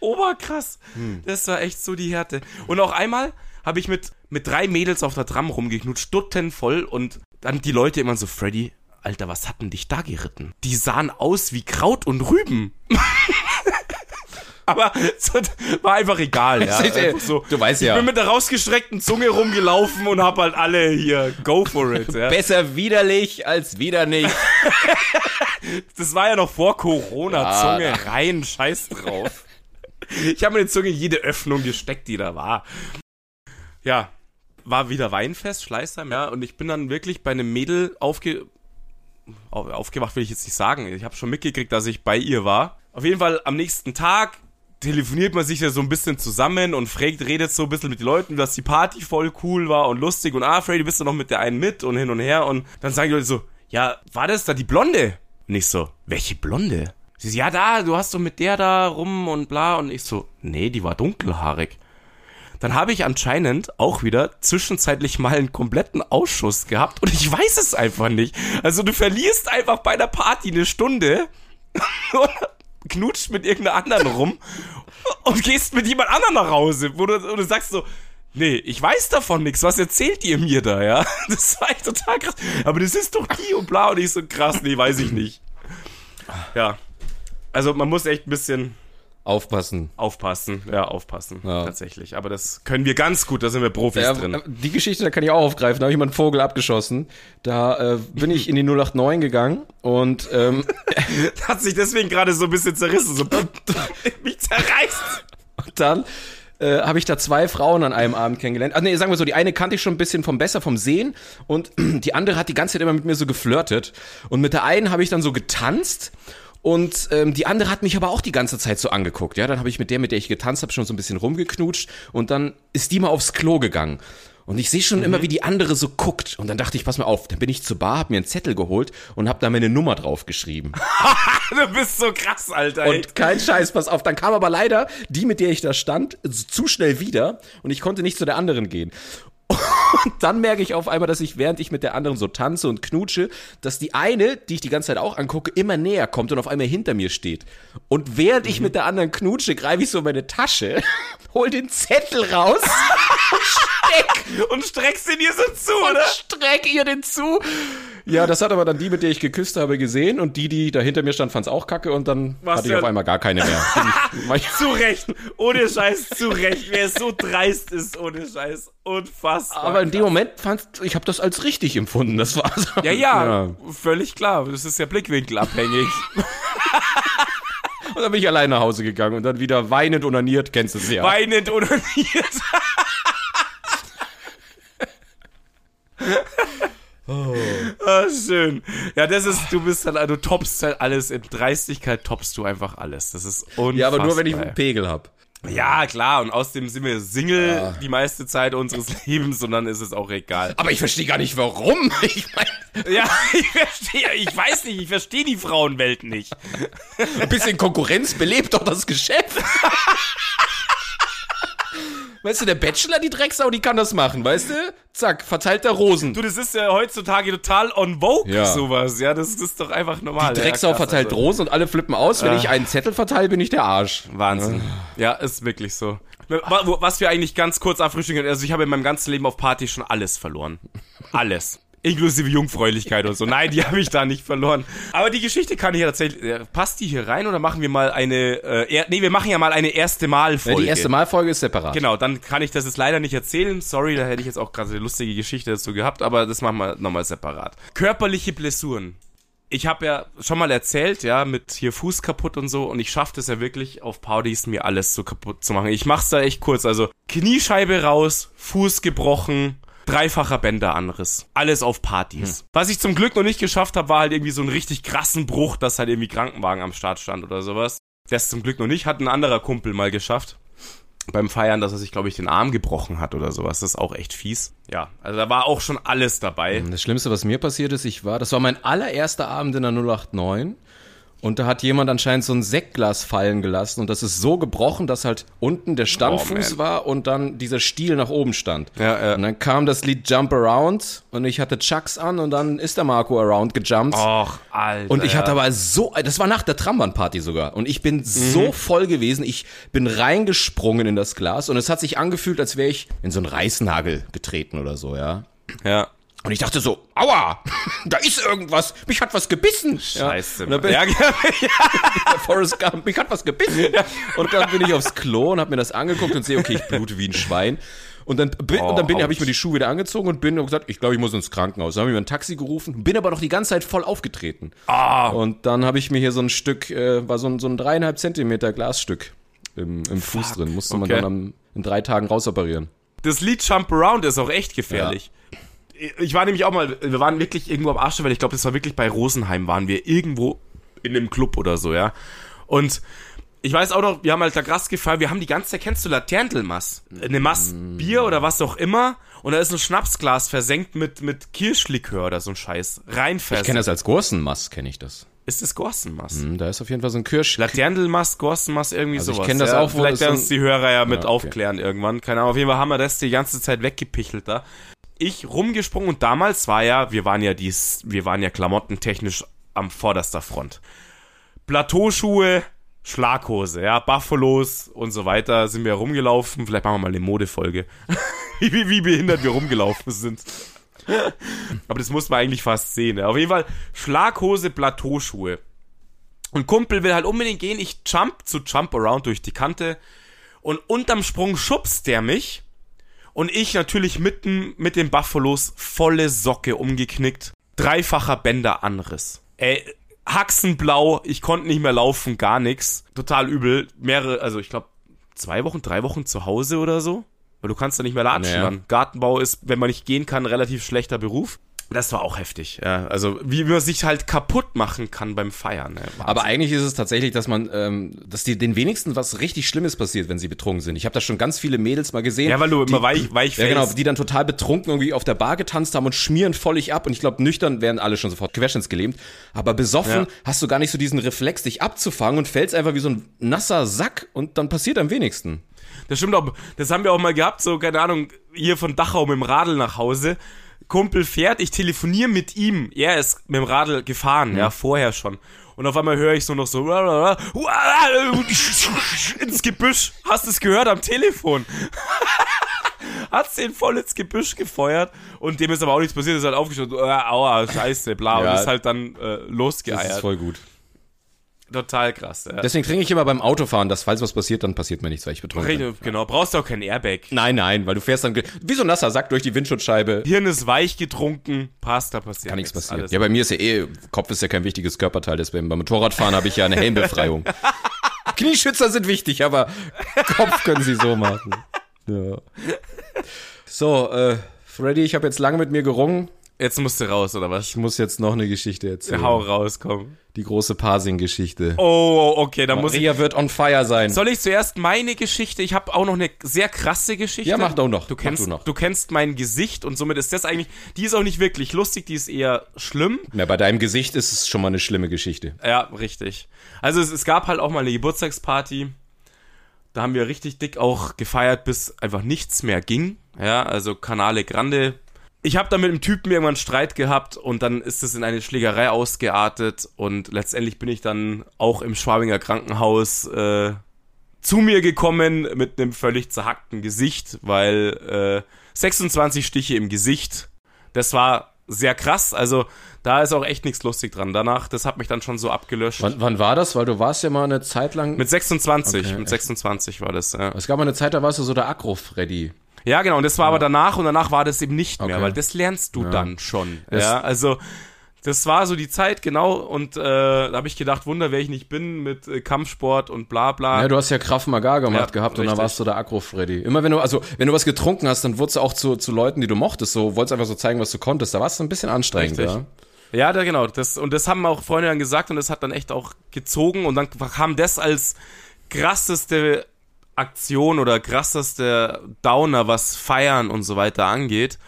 S2: Oberkrass. Das war echt so die Härte. Und auch einmal habe ich mit, mit drei Mädels auf der Tram rumgeknutscht, stuttenvoll und dann die Leute immer so, Freddy, Alter, was hat denn dich da geritten? Die sahen aus wie Kraut und Rüben. [LAUGHS] Aber war einfach egal, ja.
S1: Äh,
S2: Einfach so.
S1: du weißt
S2: ich
S1: ja.
S2: bin mit der rausgestreckten Zunge rumgelaufen und hab halt alle hier, go for it, ja.
S1: Besser widerlich als wieder nicht. [LAUGHS]
S2: Das war ja noch vor Corona.
S1: Ja.
S2: Zunge rein, scheiß drauf. Ich habe mir die Zunge in jede Öffnung gesteckt, die da war. Ja. war wieder Weinfest, Schleißheim, ja, und ich bin dann wirklich bei einem Mädel aufge auf, aufgewacht, will ich jetzt nicht sagen. Ich habe schon mitgekriegt, dass ich bei ihr war. Auf jeden Fall am nächsten Tag telefoniert man sich ja so ein bisschen zusammen und fragt, redet so ein bisschen mit den Leuten, dass die Party voll cool war und lustig und ah, Freddy, bist du noch mit der einen mit und hin und her und dann sagen die Leute so, ja, war das da die Blonde? Und ich so, welche Blonde? Sie so, ja, da, du hast doch mit der da rum und bla und ich so, nee, die war dunkelhaarig. Dann habe ich anscheinend auch wieder zwischenzeitlich mal einen kompletten Ausschuss gehabt und ich weiß es einfach nicht. Also du verlierst einfach bei der Party eine Stunde und [LAUGHS] knutscht mit irgendeiner anderen rum und gehst mit jemand anderem nach Hause, wo du, wo du sagst so, nee, ich weiß davon nichts, was erzählt ihr mir da, ja? [LAUGHS] Das war echt total krass. Aber das ist doch die und bla und ich so krass, nee, weiß ich nicht. Ja. Also man muss echt ein bisschen
S1: Aufpassen.
S2: Aufpassen, ja, aufpassen,
S1: Ja.
S2: tatsächlich. Aber das können wir ganz gut, da sind wir Profis
S1: Ja,
S2: drin.
S1: die Geschichte, da kann ich auch aufgreifen. Da habe ich mal einen Vogel abgeschossen. Da äh, bin ich in die 089 gegangen und ähm, [LAUGHS]
S2: Hat sich deswegen gerade so ein bisschen zerrissen, so [LAUGHS] mich zerreißt.
S1: Und dann äh, habe ich da zwei Frauen an einem Abend kennengelernt. Also nee, sagen wir so, die eine kannte ich schon ein bisschen vom Besser, vom Sehen und [CLEARS THROAT] die andere hat die ganze Zeit immer mit mir so geflirtet. Und mit der einen habe ich dann so getanzt und ähm, die andere hat mich aber auch die ganze Zeit so angeguckt. Ja, dann habe ich mit der, mit der ich getanzt habe, schon so ein bisschen rumgeknutscht und dann ist die mal aufs Klo gegangen. Und ich sehe schon immer, wie die andere so guckt. Und dann dachte ich, pass mal auf, dann bin ich zur Bar, hab mir einen Zettel geholt und hab da meine Nummer drauf geschrieben. [LAUGHS]
S2: Du bist so krass, Alter.
S1: Und kein Scheiß, pass auf. Dann kam aber leider die, mit der ich da stand, zu schnell wieder und ich konnte nicht zu der anderen gehen. Und dann merke ich auf einmal, dass ich, während ich mit der anderen so tanze und knutsche, dass die eine, die ich die ganze Zeit auch angucke, immer näher kommt und auf einmal hinter mir steht. Und während ich mit der anderen knutsche, greife ich so in meine Tasche, [LAUGHS] hol den Zettel raus [LAUGHS] steck
S2: und streckst ihn dir so zu,
S1: und
S2: oder?
S1: streck ihr den zu. Ja, das hat aber dann die, mit der ich geküsst habe, gesehen und die, die da hinter mir stand, fand's auch kacke und dann
S2: Was
S1: hatte ich
S2: ja-
S1: auf einmal gar keine mehr. [LAUGHS]
S2: Zu Recht. Ohne Scheiß, zu Recht. Wer so dreist ist, ohne Scheiß. Unfassbar.
S1: aber in dem Moment fand ich habe das als richtig empfunden. Das war so.
S2: Ja, ja, völlig klar. Das ist ja blickwinkelabhängig. [LAUGHS]
S1: Und dann bin ich allein nach Hause gegangen und dann wieder weinend onaniert, kennst du es ja.
S2: Weinend onaniert. [LAUGHS] Ah, schön. Ja, das ist, du bist halt, du toppst halt alles, in Dreistigkeit toppst du einfach alles. Das ist unfassbar.
S1: ja, aber nur wenn ich einen Pegel hab.
S2: Ja, klar, und außerdem sind wir Single die meiste Zeit unseres [LAUGHS] Lebens und dann ist es auch egal.
S1: Aber ich verstehe gar nicht warum. [LAUGHS] Ich meine,
S2: Ja, [LAUGHS] ich verstehe, ich weiß nicht, ich verstehe die Frauenwelt nicht.
S1: ein bisschen Konkurrenz belebt doch das Geschäft. Weißt du, der Bachelor, die Drecksau, die kann das machen, weißt du? Zack, verteilt der Rosen.
S2: Du, das ist ja heutzutage total on vogue,
S1: Ja.
S2: sowas, ja, das ist doch einfach normal.
S1: Die Drecksau
S2: ja, krass,
S1: verteilt
S2: also.
S1: Rosen und alle flippen aus. Wenn ich einen Zettel verteile, bin ich der Arsch.
S2: Wahnsinn. Ja, ist wirklich so. Was wir eigentlich ganz kurz abfrühstücken können, also ich habe in meinem ganzen Leben auf Party schon alles verloren. Alles. Inklusive Jungfräulichkeit und so. Nein, die [LAUGHS] habe ich da nicht verloren. Aber die Geschichte kann ich ja tatsächlich. äh, Passt die hier rein oder machen wir mal eine. Äh, er, nee, wir machen ja mal eine erste
S1: Ja,
S2: Mal-Folge.
S1: die erste Malfolge ist separat.
S2: Genau, dann kann ich das jetzt leider nicht erzählen. Sorry, da hätte ich jetzt auch gerade eine lustige Geschichte dazu gehabt, aber das machen wir nochmal separat. Körperliche Blessuren. Ich habe ja schon mal erzählt, ja, mit hier Fuß kaputt und so, und ich schaffe das ja wirklich auf Partys, mir alles so kaputt zu machen. Ich mach's da echt kurz, also Kniescheibe raus, Fuß gebrochen, dreifacher Bänderanriss. Alles auf Partys. Was ich zum Glück noch nicht geschafft habe, war halt irgendwie so einen richtig krassen Bruch, dass halt irgendwie Krankenwagen am Start stand oder sowas. Das zum Glück noch nicht, hat ein anderer Kumpel mal geschafft beim Feiern, dass er sich, glaube ich, den Arm gebrochen hat oder sowas. Das ist auch echt fies. Ja, also da war auch schon alles dabei.
S1: Das Schlimmste, was mir passiert ist, ich war, das war mein allererster Abend in der 089 und da hat jemand anscheinend so ein Sektglas fallen gelassen und das ist so gebrochen, dass halt unten der Standfuß
S2: man.
S1: war und dann dieser Stiel nach oben stand.
S2: Ja, ja.
S1: Und dann kam das Lied Jump Around und ich hatte Chucks an und dann ist der Marco Around gejumpt.
S2: Och, Alter.
S1: Und ich hatte aber so, das war nach der Trambahnparty sogar. Und ich bin so voll gewesen. Ich bin reingesprungen in das Glas und es hat sich angefühlt, als wäre ich in so einen Reißnagel getreten oder so, ja.
S2: Ja.
S1: Und ich dachte so, aua, [LAUGHS] da ist irgendwas, mich hat was gebissen.
S2: Scheiße.
S1: Ja. Und dann bin [LAUGHS]
S2: ja,
S1: ich, Forrest Gump, mich hat was gebissen. [LAUGHS] Und dann bin ich aufs Klo und habe mir das angeguckt und sehe, okay, ich blute wie ein Schwein. Und dann, bin, und dann bin,
S2: Oh,
S1: habe ich mir die Schuhe wieder angezogen und bin und gesagt, ich glaube, ich muss ins Krankenhaus. Dann habe ich mir ein Taxi gerufen, bin aber noch die ganze Zeit voll aufgetreten.
S2: Ah.
S1: Und dann habe ich mir hier so ein Stück, äh, war so ein, so ein dreieinhalb Zentimeter Glasstück im, im Fuß drin. Musste man
S2: okay.
S1: dann am, in drei Tagen rausoperieren.
S2: das Lied Jump Around ist auch echt gefährlich. Ich war nämlich auch mal, wir waren wirklich irgendwo am Arsch, weil ich glaube, das war wirklich bei Rosenheim, waren wir irgendwo in einem Club oder so, ja. Und ich weiß auch noch, wir haben halt da krass gefallen, wir haben die ganze Zeit, kennst du Laterntelmass? Eine Mass Bier oder was auch immer und da ist ein Schnapsglas versenkt mit, mit Kirschlikör oder so ein Scheiß. Rein
S1: Ich
S2: versenkt.
S1: kenne das als Gorsenmass, kenne ich das.
S2: Ist das Gorsenmass?
S1: Hm, Da ist auf jeden Fall so ein Kirsch.
S2: Laterndelmast, Gorstenmast, irgendwie
S1: Also ich
S2: sowas.
S1: kenn das
S2: ja,
S1: auch,
S2: Vielleicht werden uns die Hörer ja mit
S1: Ja, okay.
S2: aufklären irgendwann. Keine Ahnung. Auf jeden Fall haben wir das die ganze Zeit weggepichelt da. Ich rumgesprungen und damals war ja, wir waren ja dies, wir waren ja klamottentechnisch am vorderster Front. Plateauschuhe, Schlaghose, ja, Buffalos und so weiter sind wir rumgelaufen. Vielleicht machen wir mal eine Modefolge. [LAUGHS] wie, wie, behindert wir rumgelaufen sind. Aber das muss man eigentlich fast sehen. Ja. Auf jeden Fall Schlaghose, Plateauschuhe. Und Kumpel will halt unbedingt gehen. Ich jump zu Jump Around durch die Kante. Und unterm Sprung schubst der mich. Und ich natürlich mitten mit den Buffalos volle Socke umgeknickt. Dreifacher Bänderanriss. Ey, Haxenblau. Ich konnte nicht mehr laufen, gar nix. Total übel. Mehrere, also ich glaube, zwei Wochen, drei Wochen zu Hause oder so. Weil du kannst da nicht mehr latschen
S1: Naja.
S2: Gartenbau ist, wenn man nicht gehen kann, ein relativ schlechter Beruf. Das war auch heftig, ja. Also, wie man sich halt kaputt machen kann beim Feiern. Ne?
S1: Aber eigentlich ist es tatsächlich, dass man, ähm, dass die, den wenigsten was richtig Schlimmes passiert, wenn sie betrunken sind. Ich habe da schon ganz viele Mädels mal gesehen.
S2: Ja, weil du
S1: die,
S2: immer weich, weich
S1: Ja, genau, die dann total betrunken irgendwie auf der Bar getanzt haben und schmieren völlig ab. Und ich glaube, nüchtern werden alle schon sofort querschnittsgelähmt. Aber besoffen
S2: Ja.
S1: hast du gar nicht so diesen Reflex, dich abzufangen und fällst einfach wie so ein nasser Sack und dann passiert am wenigsten.
S2: Das stimmt auch. Das haben wir auch mal gehabt, so, keine Ahnung, hier von Dachau mit dem Radl nach Hause. Kumpel fährt, ich telefoniere mit ihm. Er ist mit dem Radl gefahren, ja, vorher schon. Und auf einmal höre ich so noch so ins Gebüsch. Hast du es gehört am Telefon? [LAUGHS] Hat's den voll ins Gebüsch gefeuert und dem ist aber auch nichts passiert, ist halt aufgeschaut, äh, aua, scheiße, bla,
S1: Ja.
S2: und ist halt dann äh, losgeeiert.
S1: voll gut.
S2: Total krass. Ja.
S1: Deswegen trinke ich immer beim Autofahren, dass falls was passiert, dann passiert mir nichts, weil ich betrunken bin.
S2: Genau, brauchst du auch kein Airbag.
S1: Nein, nein, weil du fährst dann wie so ein nasser Sack durch die Windschutzscheibe.
S2: Hirn ist weich getrunken, passt, da passiert
S1: Kann nichts passieren.
S2: Alles.
S1: Ja, bei mir ist ja eh, Kopf ist ja kein wichtiges Körperteil, deswegen beim Motorradfahren habe ich ja eine Helmbefreiung. [LAUGHS] Knieschützer sind wichtig, aber Kopf können sie so machen. Ja. So, äh, Freddy, ich habe jetzt lange mit mir gerungen.
S2: Jetzt musst du raus, oder was?
S1: Ich muss jetzt noch eine Geschichte erzählen.
S2: Hau raus, komm.
S1: Die große Parsing-Geschichte.
S2: Oh, okay, dann muss ich.
S1: Maria wird on fire sein.
S2: Soll ich zuerst meine Geschichte? Ich habe auch noch eine sehr krasse Geschichte.
S1: Ja, mach doch noch.
S2: Du kennst,
S1: du noch.
S2: du kennst mein Gesicht und somit ist das eigentlich. Die ist auch nicht wirklich lustig, die ist eher schlimm.
S1: Na, bei deinem Gesicht ist es schon mal eine schlimme Geschichte.
S2: Ja, richtig. Also es, es gab halt auch mal eine Geburtstagsparty. Da haben wir richtig dick auch gefeiert, bis einfach nichts mehr ging. Ja, also Canale Grande. Ich habe da mit einem Typen irgendwann Streit gehabt und dann ist es in eine Schlägerei ausgeartet und letztendlich bin ich dann auch im Schwabinger Krankenhaus äh, zu mir gekommen mit einem völlig zerhackten Gesicht, weil äh, 26 Stiche im Gesicht. Das war sehr krass. Also da ist auch echt nichts lustig dran. Danach, das hat mich dann schon so abgelöscht.
S1: Wann, wann war das? Weil du warst ja mal eine Zeit lang.
S2: Mit 26,
S1: Okay,
S2: mit
S1: echt?
S2: 26 war das, ja.
S1: es gab mal eine Zeit, da warst du so der Agro-Freddy.
S2: Ja, genau, und das war aber danach und danach war das eben nicht mehr,
S1: Okay.
S2: weil das lernst du dann schon.
S1: Das-
S2: ja, also das war so die Zeit, genau, und äh, da habe ich gedacht, Wunder, wer ich nicht bin mit äh, Kampfsport und bla bla.
S1: Ja, du hast ja Kraft Maga gemacht
S2: Ja,
S1: gehabt und dann
S2: richtig.
S1: warst du der Agro-Freddy. Immer wenn du, also, wenn du was getrunken hast, dann wurdest du auch zu, zu Leuten, die du mochtest, so, wolltest einfach so zeigen, was du konntest. Da warst du ein bisschen anstrengend,
S2: Richtig.
S1: ja.
S2: Ja, da, genau. Das, und das haben auch Freunde dann gesagt und das hat dann echt auch gezogen und dann kam das als krasseste Aktion oder krasseste Downer, was Feiern und so weiter angeht.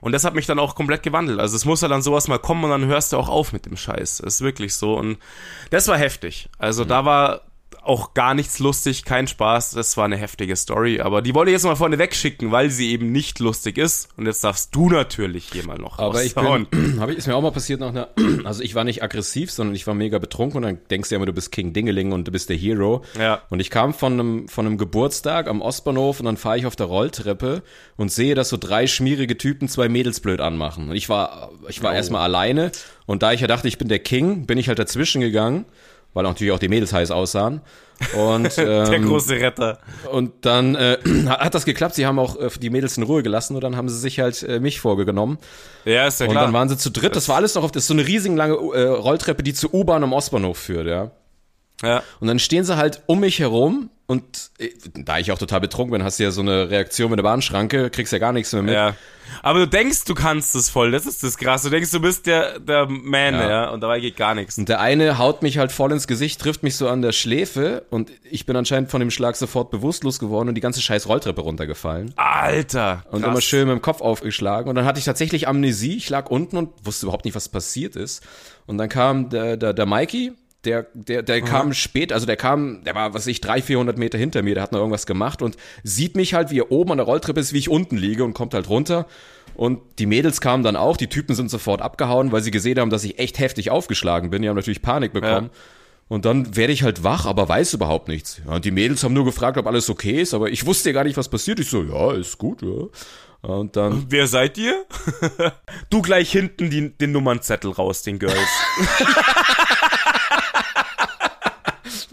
S2: Und das hat mich dann auch komplett gewandelt. Also es muss ja dann sowas mal kommen und dann hörst du auch auf mit dem Scheiß. Das ist wirklich so. Und das war heftig. Also da war auch gar nichts lustig, kein Spaß. Das war eine heftige Story. Aber die wollte ich jetzt mal vorne wegschicken, weil sie eben nicht lustig ist. Und jetzt darfst du natürlich hier mal noch
S1: Aber ich bin, [CLEARS THROAT] hab ich, ist mir auch mal passiert nach einer, [CLEARS THROAT] also ich war nicht aggressiv, sondern ich war mega betrunken und dann denkst du ja immer, du bist King Dingeling und du bist der Hero.
S2: Ja.
S1: Und ich kam von einem, von einem Geburtstag am Ostbahnhof und dann fahre ich auf der Rolltreppe und sehe, dass so drei schmierige Typen zwei Mädels blöd anmachen. Und ich war, ich war erstmal alleine und da ich ja dachte, ich bin der King, bin ich halt dazwischen gegangen, weil natürlich auch die Mädels heiß aussahen. Und, [LAUGHS]
S2: Der
S1: ähm,
S2: große Retter.
S1: und dann äh, [CLEARS THROAT] hat das geklappt. Sie haben auch äh, die Mädels in Ruhe gelassen und dann haben sie sich halt äh, mich vorgenommen.
S2: Ja, ist ja
S1: Und
S2: klar.
S1: dann waren sie zu dritt. Das war alles noch auf, das ist so eine riesig lange äh, Rolltreppe, die zur U-Bahn am Ostbahnhof führt, ja.
S2: ja.
S1: Und dann stehen sie halt um mich herum und äh, da ich auch total betrunken bin, hast du ja so eine Reaktion mit der Bahnschranke, kriegst ja gar nichts mehr mit.
S2: Ja. Aber du denkst, du kannst es voll, das ist das krass. Du denkst, du bist der, der Man, ja.
S1: Ja.
S2: und dabei geht gar nichts.
S1: Und der eine haut mich halt voll ins Gesicht, trifft mich so an der Schläfe und ich bin anscheinend von dem Schlag sofort bewusstlos geworden und die ganze scheiß Rolltreppe runtergefallen.
S2: Alter.
S1: Und
S2: krass.
S1: immer schön mit dem Kopf aufgeschlagen. Und dann hatte ich tatsächlich Amnesie. Ich lag unten und wusste überhaupt nicht, was passiert ist. Und dann kam der, der, der Mikey, der, der, der kam spät, also der kam, der war, was weiß ich, 300, 400 Meter hinter mir, der hat noch irgendwas gemacht und sieht mich halt, wie er oben an der Rolltreppe ist, wie ich unten liege und kommt halt runter. Und die Mädels kamen dann auch, die Typen sind sofort abgehauen, weil sie gesehen haben, dass ich echt heftig aufgeschlagen bin. Die haben natürlich Panik bekommen. Und dann werde ich halt wach, aber weiß überhaupt nichts. Ja, und die Mädels haben nur gefragt, ob alles okay ist, aber ich wusste ja gar nicht, was passiert. Ich so, ja, ist gut, ja. Und dann,
S2: Wer seid ihr? [LAUGHS] du gleich hinten die, den Nummernzettel raus, den Girls. [LAUGHS]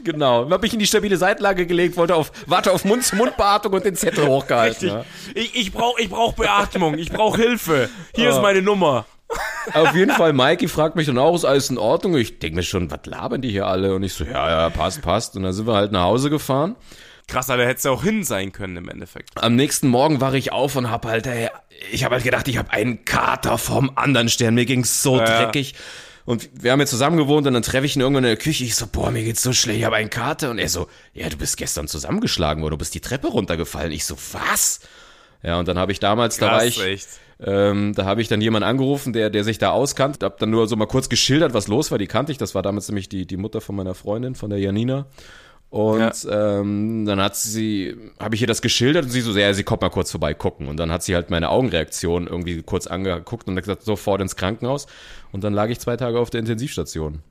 S1: genau, hab ich in die stabile Seitenlage gelegt, wollte auf, warte auf Mund-zu-Mund-Beatmung und den Zettel hochgehalten. Ja.
S2: Ich, ich brauch, ich brauch Beatmung, ich brauch Hilfe. Hier ist meine Nummer.
S1: Auf jeden Fall, Mikey fragt mich dann auch, ist alles in Ordnung? Ich denke mir schon, was labern die hier alle? Und ich so, ja, ja, passt, passt. Und dann sind wir halt nach Hause gefahren.
S2: Krass, aber hätte es ja auch hin sein können im Endeffekt.
S1: Am nächsten Morgen war ich auf und hab halt, ey, ich habe halt gedacht, ich habe einen Kater vom anderen Stern. Mir ging's so
S2: Ja.
S1: dreckig. Und wir haben jetzt zusammen gewohnt und dann treffe ich ihn irgendwann in der Küche. Ich so, boah, mir geht's so schlecht, ich habe einen Kater. Und er so, ja, du bist gestern zusammengeschlagen worden, du bist die Treppe runtergefallen. Ich so, was? Ja, und dann habe ich damals, da war
S2: Krass,
S1: ich,
S2: echt.
S1: ähm, da habe ich dann jemanden angerufen, der, der sich da auskannt. Hab dann nur so mal kurz geschildert, was los war. Die kannte ich. Das war damals nämlich die, die Mutter von meiner Freundin, von der Janina. Und ähm, dann hat sie, habe ich ihr das geschildert und sie so, ja, sie kommt mal kurz vorbei gucken. Und dann hat sie halt meine Augenreaktion irgendwie kurz angeguckt und hat gesagt, sofort ins Krankenhaus. Und dann lag ich zwei Tage auf der Intensivstation.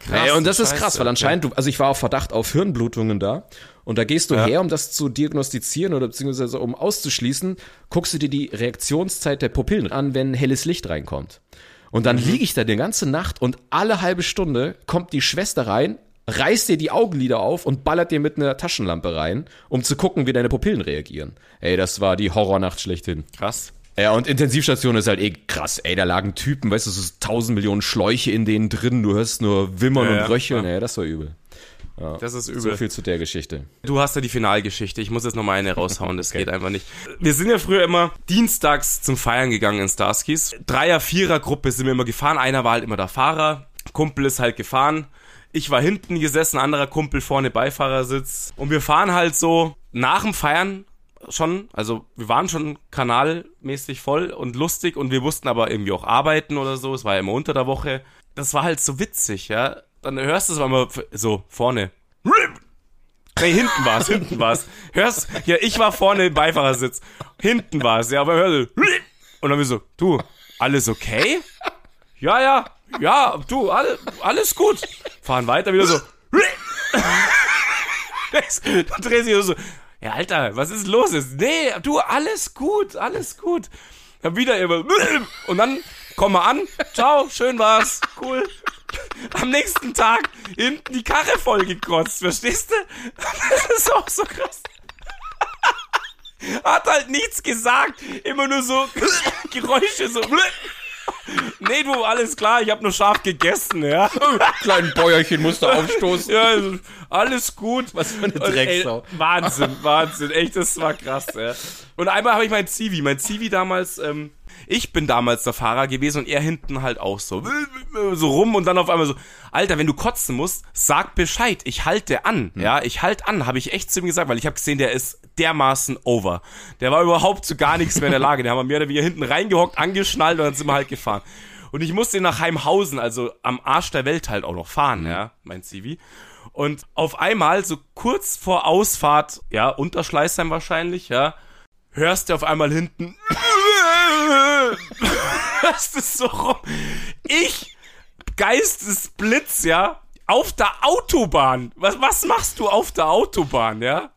S2: Krass,
S1: Ey, und das ist
S2: Scheiße.
S1: krass, weil anscheinend, du, also ich war auf Verdacht auf Hirnblutungen da. Und da gehst du
S2: Ja.
S1: her, um das zu diagnostizieren oder beziehungsweise um auszuschließen, guckst du dir die Reaktionszeit der Pupillen an, wenn helles Licht reinkommt. Und dann liege ich da die ganze Nacht und alle halbe Stunde kommt die Schwester rein, reißt dir die Augenlider auf und ballert dir mit einer Taschenlampe rein, um zu gucken, wie deine Pupillen reagieren. Ey, das war die Horrornacht schlechthin.
S2: Krass.
S1: Ja, und Intensivstation ist halt eh krass. Ey, da lagen Typen, weißt du, so tausend Millionen Schläuche in denen drin, du hörst nur Wimmern
S2: Ja,
S1: und
S2: ja,
S1: Röcheln. Ey, das war übel.
S2: Das ist
S1: So
S2: übel.
S1: viel zu der Geschichte.
S2: Du hast ja die Finalgeschichte. Ich muss jetzt noch mal eine raushauen. Das [LAUGHS] geht einfach nicht. Wir sind ja früher immer dienstags zum Feiern gegangen in Starskis. Dreier-, Vierer-Gruppe sind wir immer gefahren. Einer war halt immer der Fahrer. Kumpel ist halt gefahren. Ich war hinten gesessen, anderer Kumpel vorne Beifahrersitz. Und wir fahren halt so nach dem Feiern schon, also wir waren schon kanalmäßig voll und lustig und wir mussten aber irgendwie auch arbeiten oder so. Es war ja immer unter der Woche. Das war halt so witzig, ja. Dann hörst du es immer so vorne. Nee, hinten war's, hinten war's. Hörst, ja, ich war vorne im Beifahrersitz. Hinten war's, ja, aber hörst du. Und dann wir so, du, alles okay? Ja, ja, ja, du, alle, alles gut. Fahren weiter, wieder so. Dann drehst du dich so, ja, Alter, was ist los? Nee, du, alles gut, alles gut. Dann wieder immer, und dann kommen wir an, ciao, schön war's, cool. Am nächsten Tag hinten die Karre voll gekotzt, verstehst du? Das ist auch so krass. Hat halt nichts gesagt, immer nur so Geräusche, so. Nee, du, alles klar, ich hab nur scharf gegessen, ja. [LAUGHS]
S1: Kleinen Bäuerchen musste aufstoßen.
S2: Ja, also, alles gut.
S1: Was für eine
S2: Und, ey,
S1: Drecksau.
S2: Wahnsinn, Wahnsinn. Echt, das war krass, ja. Und einmal habe ich mein Zivi, mein Zivi damals, ähm, ich bin damals der Fahrer gewesen und er hinten halt auch so, so rum und dann auf einmal so, Alter, wenn du kotzen musst, sag Bescheid, ich halte an, ja, ich halte an, habe ich echt zu ihm gesagt, weil ich habe gesehen, der ist dermaßen over. Der war überhaupt zu gar nichts mehr in der Lage, der haben wir mehr oder weniger hinten reingehockt, angeschnallt und dann sind wir halt gefahren. Und ich musste nach Heimhausen, also am Arsch der Welt halt auch noch fahren, ja, mein Zivi. Und auf einmal, so kurz vor Ausfahrt, ja, Unterschleißheim wahrscheinlich, ja, hörst du auf einmal hinten, [LAUGHS] hörst es so rum. Ich, Geistesblitz, ja, auf der Autobahn. Was, was machst du auf der Autobahn, ja?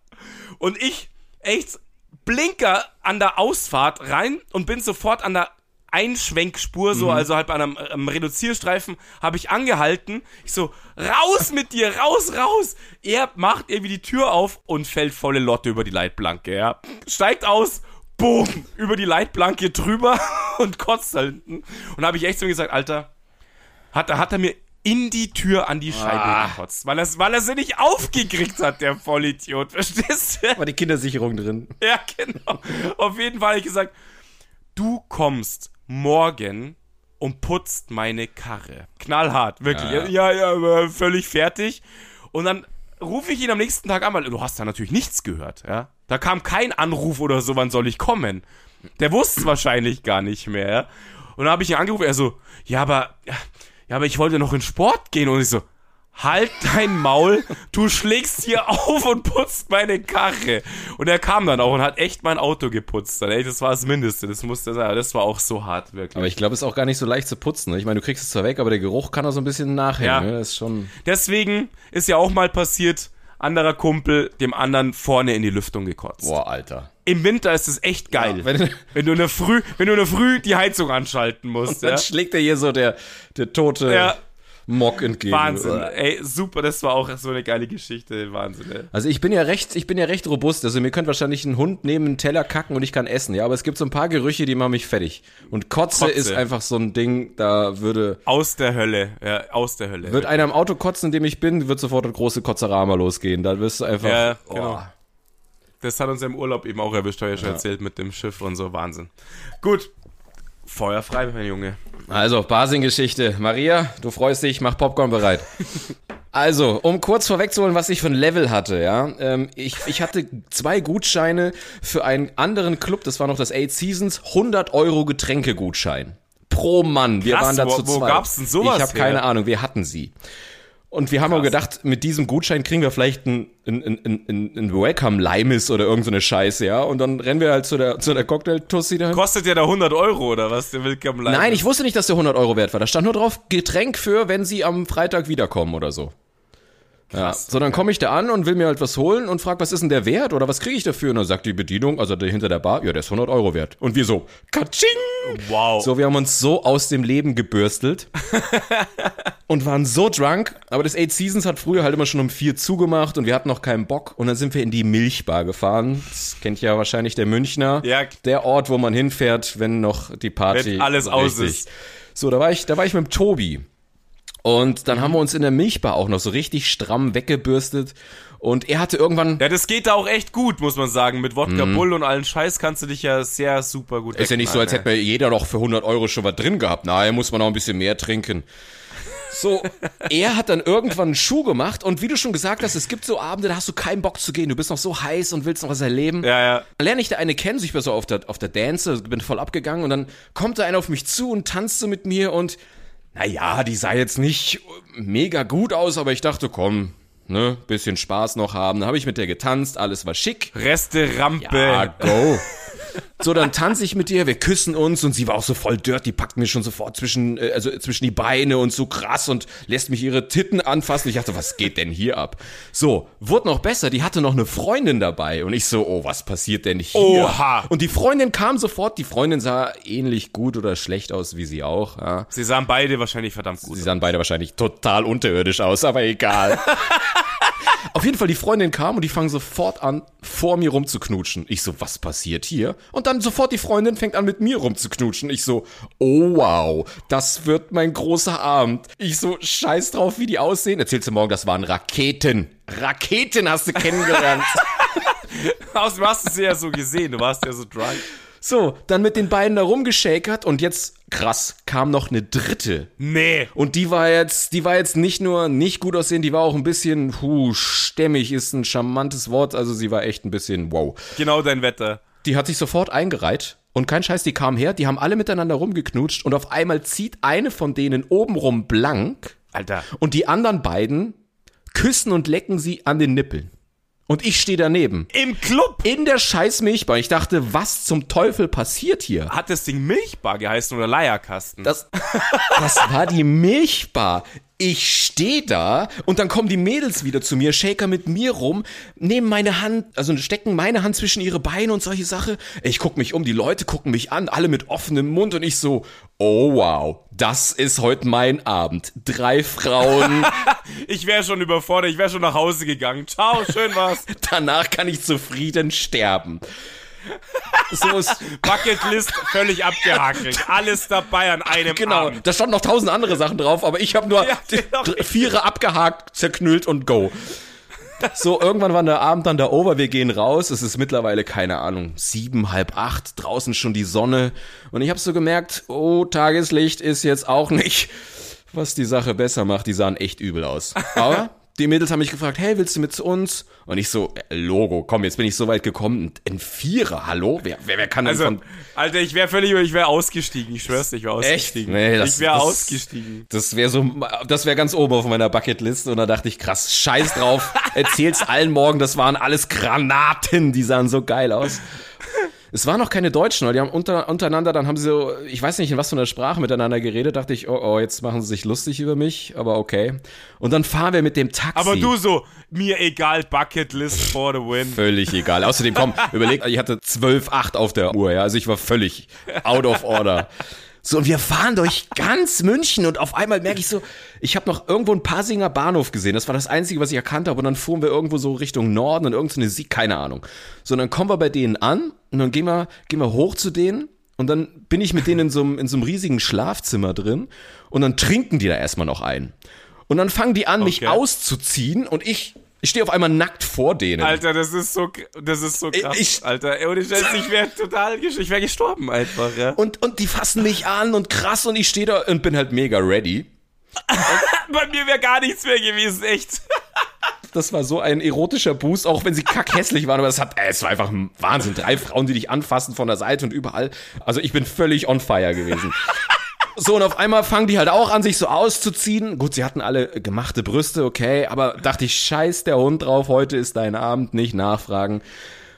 S2: Und ich, echt, Blinker an der Ausfahrt rein und bin sofort an der Einschwenkspur, so, also halt bei einem, einem Reduzierstreifen, habe ich angehalten. Ich so, raus mit dir, raus, raus. Er macht irgendwie die Tür auf und fällt volle Lotte über die Leitplanke, ja. Steigt aus, boom, über die Leitplanke drüber [LAUGHS] und kotzt da hinten. Und habe ich echt so gesagt, Alter, hat, er- hat er mir in die Tür an die Scheibe
S1: Ah.
S2: gekotzt, weil er, weil er sie nicht aufgekriegt hat, der Vollidiot. [LAUGHS] Verstehst du?
S1: War die Kindersicherung drin.
S2: Ja, genau. Auf jeden Fall habe ich gesagt, du kommst morgen und putzt meine Karre. Knallhart, wirklich. Ja, ja, ja, aber völlig fertig. Und dann rufe ich ihn am nächsten Tag an, weil du hast da natürlich nichts gehört, ja. Da kam kein Anruf oder so, wann soll ich kommen. Der wusste es wahrscheinlich gar nicht mehr. Und dann habe ich ihn angerufen, er so, ja, aber, ja, aber ich wollte noch in Sport gehen. Und ich so, halt dein Maul, du schlägst hier [LAUGHS] auf und putzt meine Karre. Und er kam dann auch und hat echt mein Auto geputzt. Dann, ey, das war das Mindeste, das musste sagen. Das war auch so hart, wirklich.
S1: Aber ich glaube, es ist auch gar nicht so leicht zu putzen. Ne? Ich meine, du kriegst es zwar weg, aber der Geruch kann auch so ein bisschen nachhängen.
S2: Ja.
S1: Ne? Das ist schon.
S2: Deswegen ist ja auch mal passiert, anderer Kumpel dem anderen vorne in die Lüftung gekotzt.
S1: Boah, Alter.
S2: Im Winter ist es echt geil.
S1: Ja, wenn-
S2: wenn, du in der Früh, wenn du in der Früh die Heizung anschalten musst.
S1: Dann
S2: Ja?
S1: schlägt dir hier so der, der tote
S2: Ja.
S1: Mock entgegen.
S2: Wahnsinn. Ey, super, das war auch so eine geile Geschichte. Wahnsinn, ey.
S1: Also ich bin ja recht, ich bin ja recht robust. Also mir könnte wahrscheinlich ein Hund neben einen Teller kacken und ich kann essen. Ja, aber es gibt so ein paar Gerüche, die machen mich fertig. Und Kotze,
S2: Kotze.
S1: ist einfach so ein Ding, da würde
S2: Aus der Hölle. Ja, aus der Hölle.
S1: wird einer im Auto kotzen, in dem ich bin, wird sofort eine große Kotzerama losgehen. Da wirst du einfach.
S2: Ja,
S1: oh.
S2: genau. Das hat uns im Urlaub eben auch erwischt, habe ich ja schon erzählt, mit dem Schiff und so. Wahnsinn. Gut. Feuerfrei, mein Junge.
S1: Also, Basing-Geschichte. Maria, du freust dich, mach Popcorn bereit. Also, um kurz vorwegzuholen, was ich für ein Level hatte, ja. Ähm, ich, ich hatte zwei Gutscheine für einen anderen Club, das war noch das Eight Seasons, 100 Euro Getränkegutschein. Pro Mann. Wir
S2: Krass,
S1: waren da
S2: wo-
S1: zu
S2: wo
S1: zweit.
S2: gab's denn sowas
S1: Ich habe keine Ahnung, wir hatten sie. Und wir haben auch gedacht, mit diesem Gutschein kriegen wir vielleicht ein, ein, ein, ein, ein, Welcome Limes oder irgendeine Scheiße, ja. Und dann rennen wir halt zu der, zu der Cocktail-Tussi dahin.
S2: Kostet ja da 100 Euro, oder was? Der Willkommen Live.
S1: Nein, ich wusste nicht, dass der 100 Euro wert war. Da stand nur drauf, Getränk für, wenn sie am Freitag wiederkommen oder so. Ja, so dann komme ich da an und will mir halt was holen und frag, was ist denn der Wert oder was kriege ich dafür? Und dann sagt die Bedienung, also der hinter der Bar, ja, der ist 100 Euro wert. Und wir so, katsching!
S2: Wow.
S1: So, wir haben uns so aus dem Leben gebürstelt [LAUGHS] und waren so drunk. Aber das Eight Seasons hat früher halt immer schon um vier zugemacht und wir hatten noch keinen Bock. Und dann sind wir in die Milchbar gefahren. Das kennt ja wahrscheinlich der Münchner.
S2: Ja.
S1: Der Ort, wo man hinfährt, wenn noch die Party
S2: Wenn alles aus
S1: richtig-
S2: ist.
S1: So, da war ich, da war ich mit dem Tobi. Und dann haben wir uns in der Milchbar auch noch so richtig stramm weggebürstet. Und er hatte irgendwann,
S2: Ja, das geht da auch echt gut, muss man sagen. Mit Wodka Bull und allen Scheiß kannst du dich ja sehr super gut
S1: Mhm. ist ja nicht so, als hätte man jeder noch für 100 Euro schon was drin gehabt. Naja, muss man noch ein bisschen mehr trinken. So, er hat dann irgendwann einen Schuh gemacht und wie du schon gesagt hast, es gibt so Abende, da hast du keinen Bock zu gehen. Du bist noch so heiß und willst noch was erleben.
S2: Ja, ja.
S1: Dann lerne ich da eine kennen, so ich war so auf der, auf der Dance, bin voll abgegangen und dann kommt da einer auf mich zu und tanzt so mit mir und naja, die sah jetzt nicht mega gut aus, aber ich dachte, komm, ne, bisschen Spaß noch haben. Dann habe ich mit der getanzt, alles war schick.
S2: Reste Rampe.
S1: Ja, go. [LAUGHS] So, dann tanze ich mit ihr, wir küssen uns und sie war auch so voll dirt, die packt mir schon sofort zwischen, äh, also zwischen die Beine und so krass und lässt mich ihre Titten anfassen. Ich dachte, was geht denn hier ab? So, wurde noch besser, die hatte noch eine Freundin dabei und ich so, oh, was passiert denn hier?
S2: Oha.
S1: Und die Freundin kam sofort, die Freundin sah ähnlich gut oder schlecht aus wie sie auch, ja.
S2: Sie sahen beide wahrscheinlich verdammt gut.
S1: Sie sahen beide wahrscheinlich total unterirdisch aus, aber egal. [LAUGHS] Auf jeden Fall, die Freundin kam und die fangen sofort an, vor mir rumzuknutschen. Ich so, was passiert hier? Und dann sofort die Freundin fängt an, mit mir rumzuknutschen. Ich so, oh wow, das wird mein großer Abend. Ich so, scheiß drauf, wie die aussehen. Erzählst du morgen, das waren Raketen. Raketen hast du kennengelernt. [LAUGHS]
S2: Außerdem hast du sie ja so gesehen, du warst ja so drunk.
S1: So, dann mit den beiden da rumgeschakert und jetzt, krass, kam noch eine dritte.
S2: Nee.
S1: Und die war jetzt, die war jetzt nicht nur nicht gut aussehen, die war auch ein bisschen, hu, stämmig ist ein charmantes Wort, also sie war echt ein bisschen, wow.
S2: Genau dein Wetter.
S1: Die hat sich sofort eingereiht und kein Scheiß, die kam her, die haben alle miteinander rumgeknutscht und auf einmal zieht eine von denen obenrum blank
S2: Alter.
S1: und die anderen beiden küssen und lecken sie an den Nippeln. Und ich stehe daneben.
S2: Im Club
S1: In der scheiß Milchbar. Ich dachte, was zum Teufel passiert hier?
S2: hat das Ding Milchbar geheißen oder Leierkasten.
S1: Das, das war die Milchbar. Ich stehe da und dann kommen die Mädels wieder zu mir, shaker mit mir rum, nehmen meine Hand, also stecken meine Hand zwischen ihre Beine und solche Sache. Ich guck mich um, die Leute gucken mich an, alle mit offenem Mund und ich so, oh wow, das ist heute mein Abend. Drei Frauen, [LAUGHS]
S2: Ich wäre schon überfordert, ich wäre schon nach Hause gegangen. Ciao, schön war's. [LAUGHS]
S1: danach kann ich zufrieden sterben. So ist,
S2: Bucketlist völlig abgehakt. Alles dabei an einem
S1: genau,
S2: Abend.
S1: da standen noch tausend andere Sachen drauf, aber ich habe nur
S2: Ja, genau.
S1: Viere abgehakt, zerknüllt und go. So, irgendwann war der Abend dann da over, wir gehen raus, es ist mittlerweile, keine Ahnung, sieben, halb acht, draußen schon die Sonne und ich habe so gemerkt, oh, Tageslicht ist jetzt auch nicht, was die Sache besser macht, die sahen echt übel aus. Aber die Mädels haben mich gefragt, hey, willst du mit zu uns? Und ich so, äh, Logo, komm, jetzt bin ich so weit gekommen, ein Vierer, hallo? Wer, wer, wer kann denn
S2: Also,
S1: von...
S2: Alter, ich wäre völlig, ich wäre ausgestiegen. Ich schwör's ich wäre ausgestiegen.
S1: Nee, das-
S2: ich wäre ausgestiegen.
S1: Das wäre so, das wäre ganz oben auf meiner Bucketlist und da dachte ich, krass, scheiß drauf, [LAUGHS] erzähl's allen morgen, das waren alles Granaten, die sahen so geil aus. Es waren noch keine Deutschen, weil die haben unter, untereinander, dann haben sie so, ich weiß nicht, in was für einer Sprache miteinander geredet, dachte ich, oh, oh, jetzt machen sie sich lustig über mich, aber okay. Und dann fahren wir mit dem Taxi.
S2: Aber du so, mir egal, Bucketlist for the win.
S1: Völlig egal. Außerdem, komm, [LAUGHS] überleg, ich hatte 12,8 auf der Uhr, ja. Also ich war völlig out of order. So, und wir fahren durch ganz München und auf einmal merke ich so, ich habe noch irgendwo einen Pasinger Bahnhof gesehen. Das war das Einzige, was ich erkannt habe. Und dann fuhren wir irgendwo so Richtung Norden und irgendeine Sieg, keine Ahnung. So, und dann kommen wir bei denen an und dann gehen wir, gehen wir hoch zu denen und dann bin ich mit denen in so einem, in so einem riesigen Schlafzimmer drin und dann trinken die da erstmal noch ein. Und dann fangen die an, mich
S2: Okay.
S1: auszuziehen und ich, ich stehe auf einmal nackt vor denen.
S2: Alter, das ist so, das ist so krass.
S1: Ich-
S2: Alter, ohne Scheiß, ich wäre total, ich wäre gestorben einfach, ja.
S1: Und, und die fassen mich an und krass und ich stehe da und bin halt mega ready. [LAUGHS]
S2: Bei mir wäre gar nichts mehr gewesen, echt.
S1: Das war so ein erotischer Boost, auch wenn sie kackhässlich waren, aber es hat, äh, es war einfach ein Wahnsinn. Drei Frauen, die dich anfassen von der Seite und überall. Also ich bin völlig on fire gewesen. So, und auf einmal fangen die halt auch an, sich so auszuziehen. Gut, sie hatten alle gemachte Brüste, okay, aber dachte ich, scheiß der Hund drauf, heute ist dein Abend, nicht nachfragen.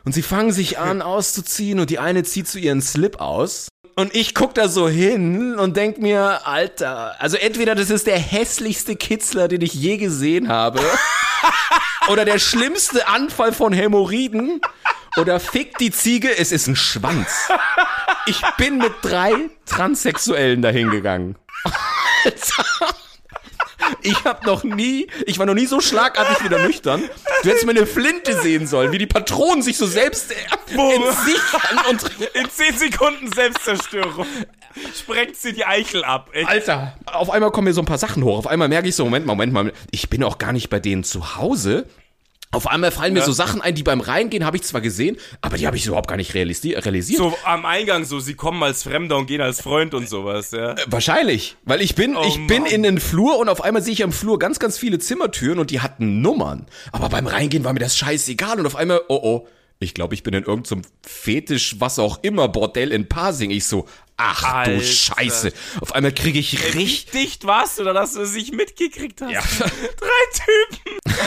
S1: Und sie fangen sich an [LAUGHS] auszuziehen und die eine zieht so ihren Slip aus. Und ich guck da so hin und denk mir, Alter, also entweder das ist der hässlichste Kitzler, den ich je gesehen habe, [LAUGHS] oder der schlimmste Anfall von Hämorrhoiden, oder fick die Ziege, es ist ein Schwanz. [LAUGHS] Ich bin mit drei Transsexuellen dahin gegangen. Alter. Ich hab noch nie, ich war noch nie so schlagartig wieder nüchtern. Du hättest mir eine Flinte sehen sollen, wie die Patronen sich so selbst äh, entsichern und
S2: In 10 Sekunden Selbstzerstörung. Sprengt sie die Eichel ab, echt.
S1: Alter, auf einmal kommen mir so ein paar Sachen hoch. Auf einmal merke ich so, Moment, mal, Moment mal, ich bin auch gar nicht bei denen zu Hause. Auf einmal fallen mir
S2: Ja.
S1: so Sachen ein, die beim Reingehen habe ich zwar gesehen, aber die habe ich überhaupt gar nicht realisi realisiert.
S2: So am Eingang so, sie kommen als Fremder und gehen als Freund und sowas, ja.
S1: Wahrscheinlich, weil ich bin,
S2: Oh
S1: ich bin
S2: Mann.
S1: in den Flur und auf einmal sehe ich am Flur ganz, ganz viele Zimmertüren und die hatten Nummern. Aber beim Reingehen war mir das scheißegal und auf einmal, oh oh, ich glaube, ich bin in irgendeinem Fetisch, was auch immer, Bordell in Pasing. Ich so, ach
S2: Alter.
S1: du Scheiße. Auf einmal kriege ich
S2: Wie
S1: richtig,
S2: dicht warst du, da, dass du es nicht mitgekriegt hast?
S1: Ja. [LAUGHS]
S2: Drei Typen. [LAUGHS]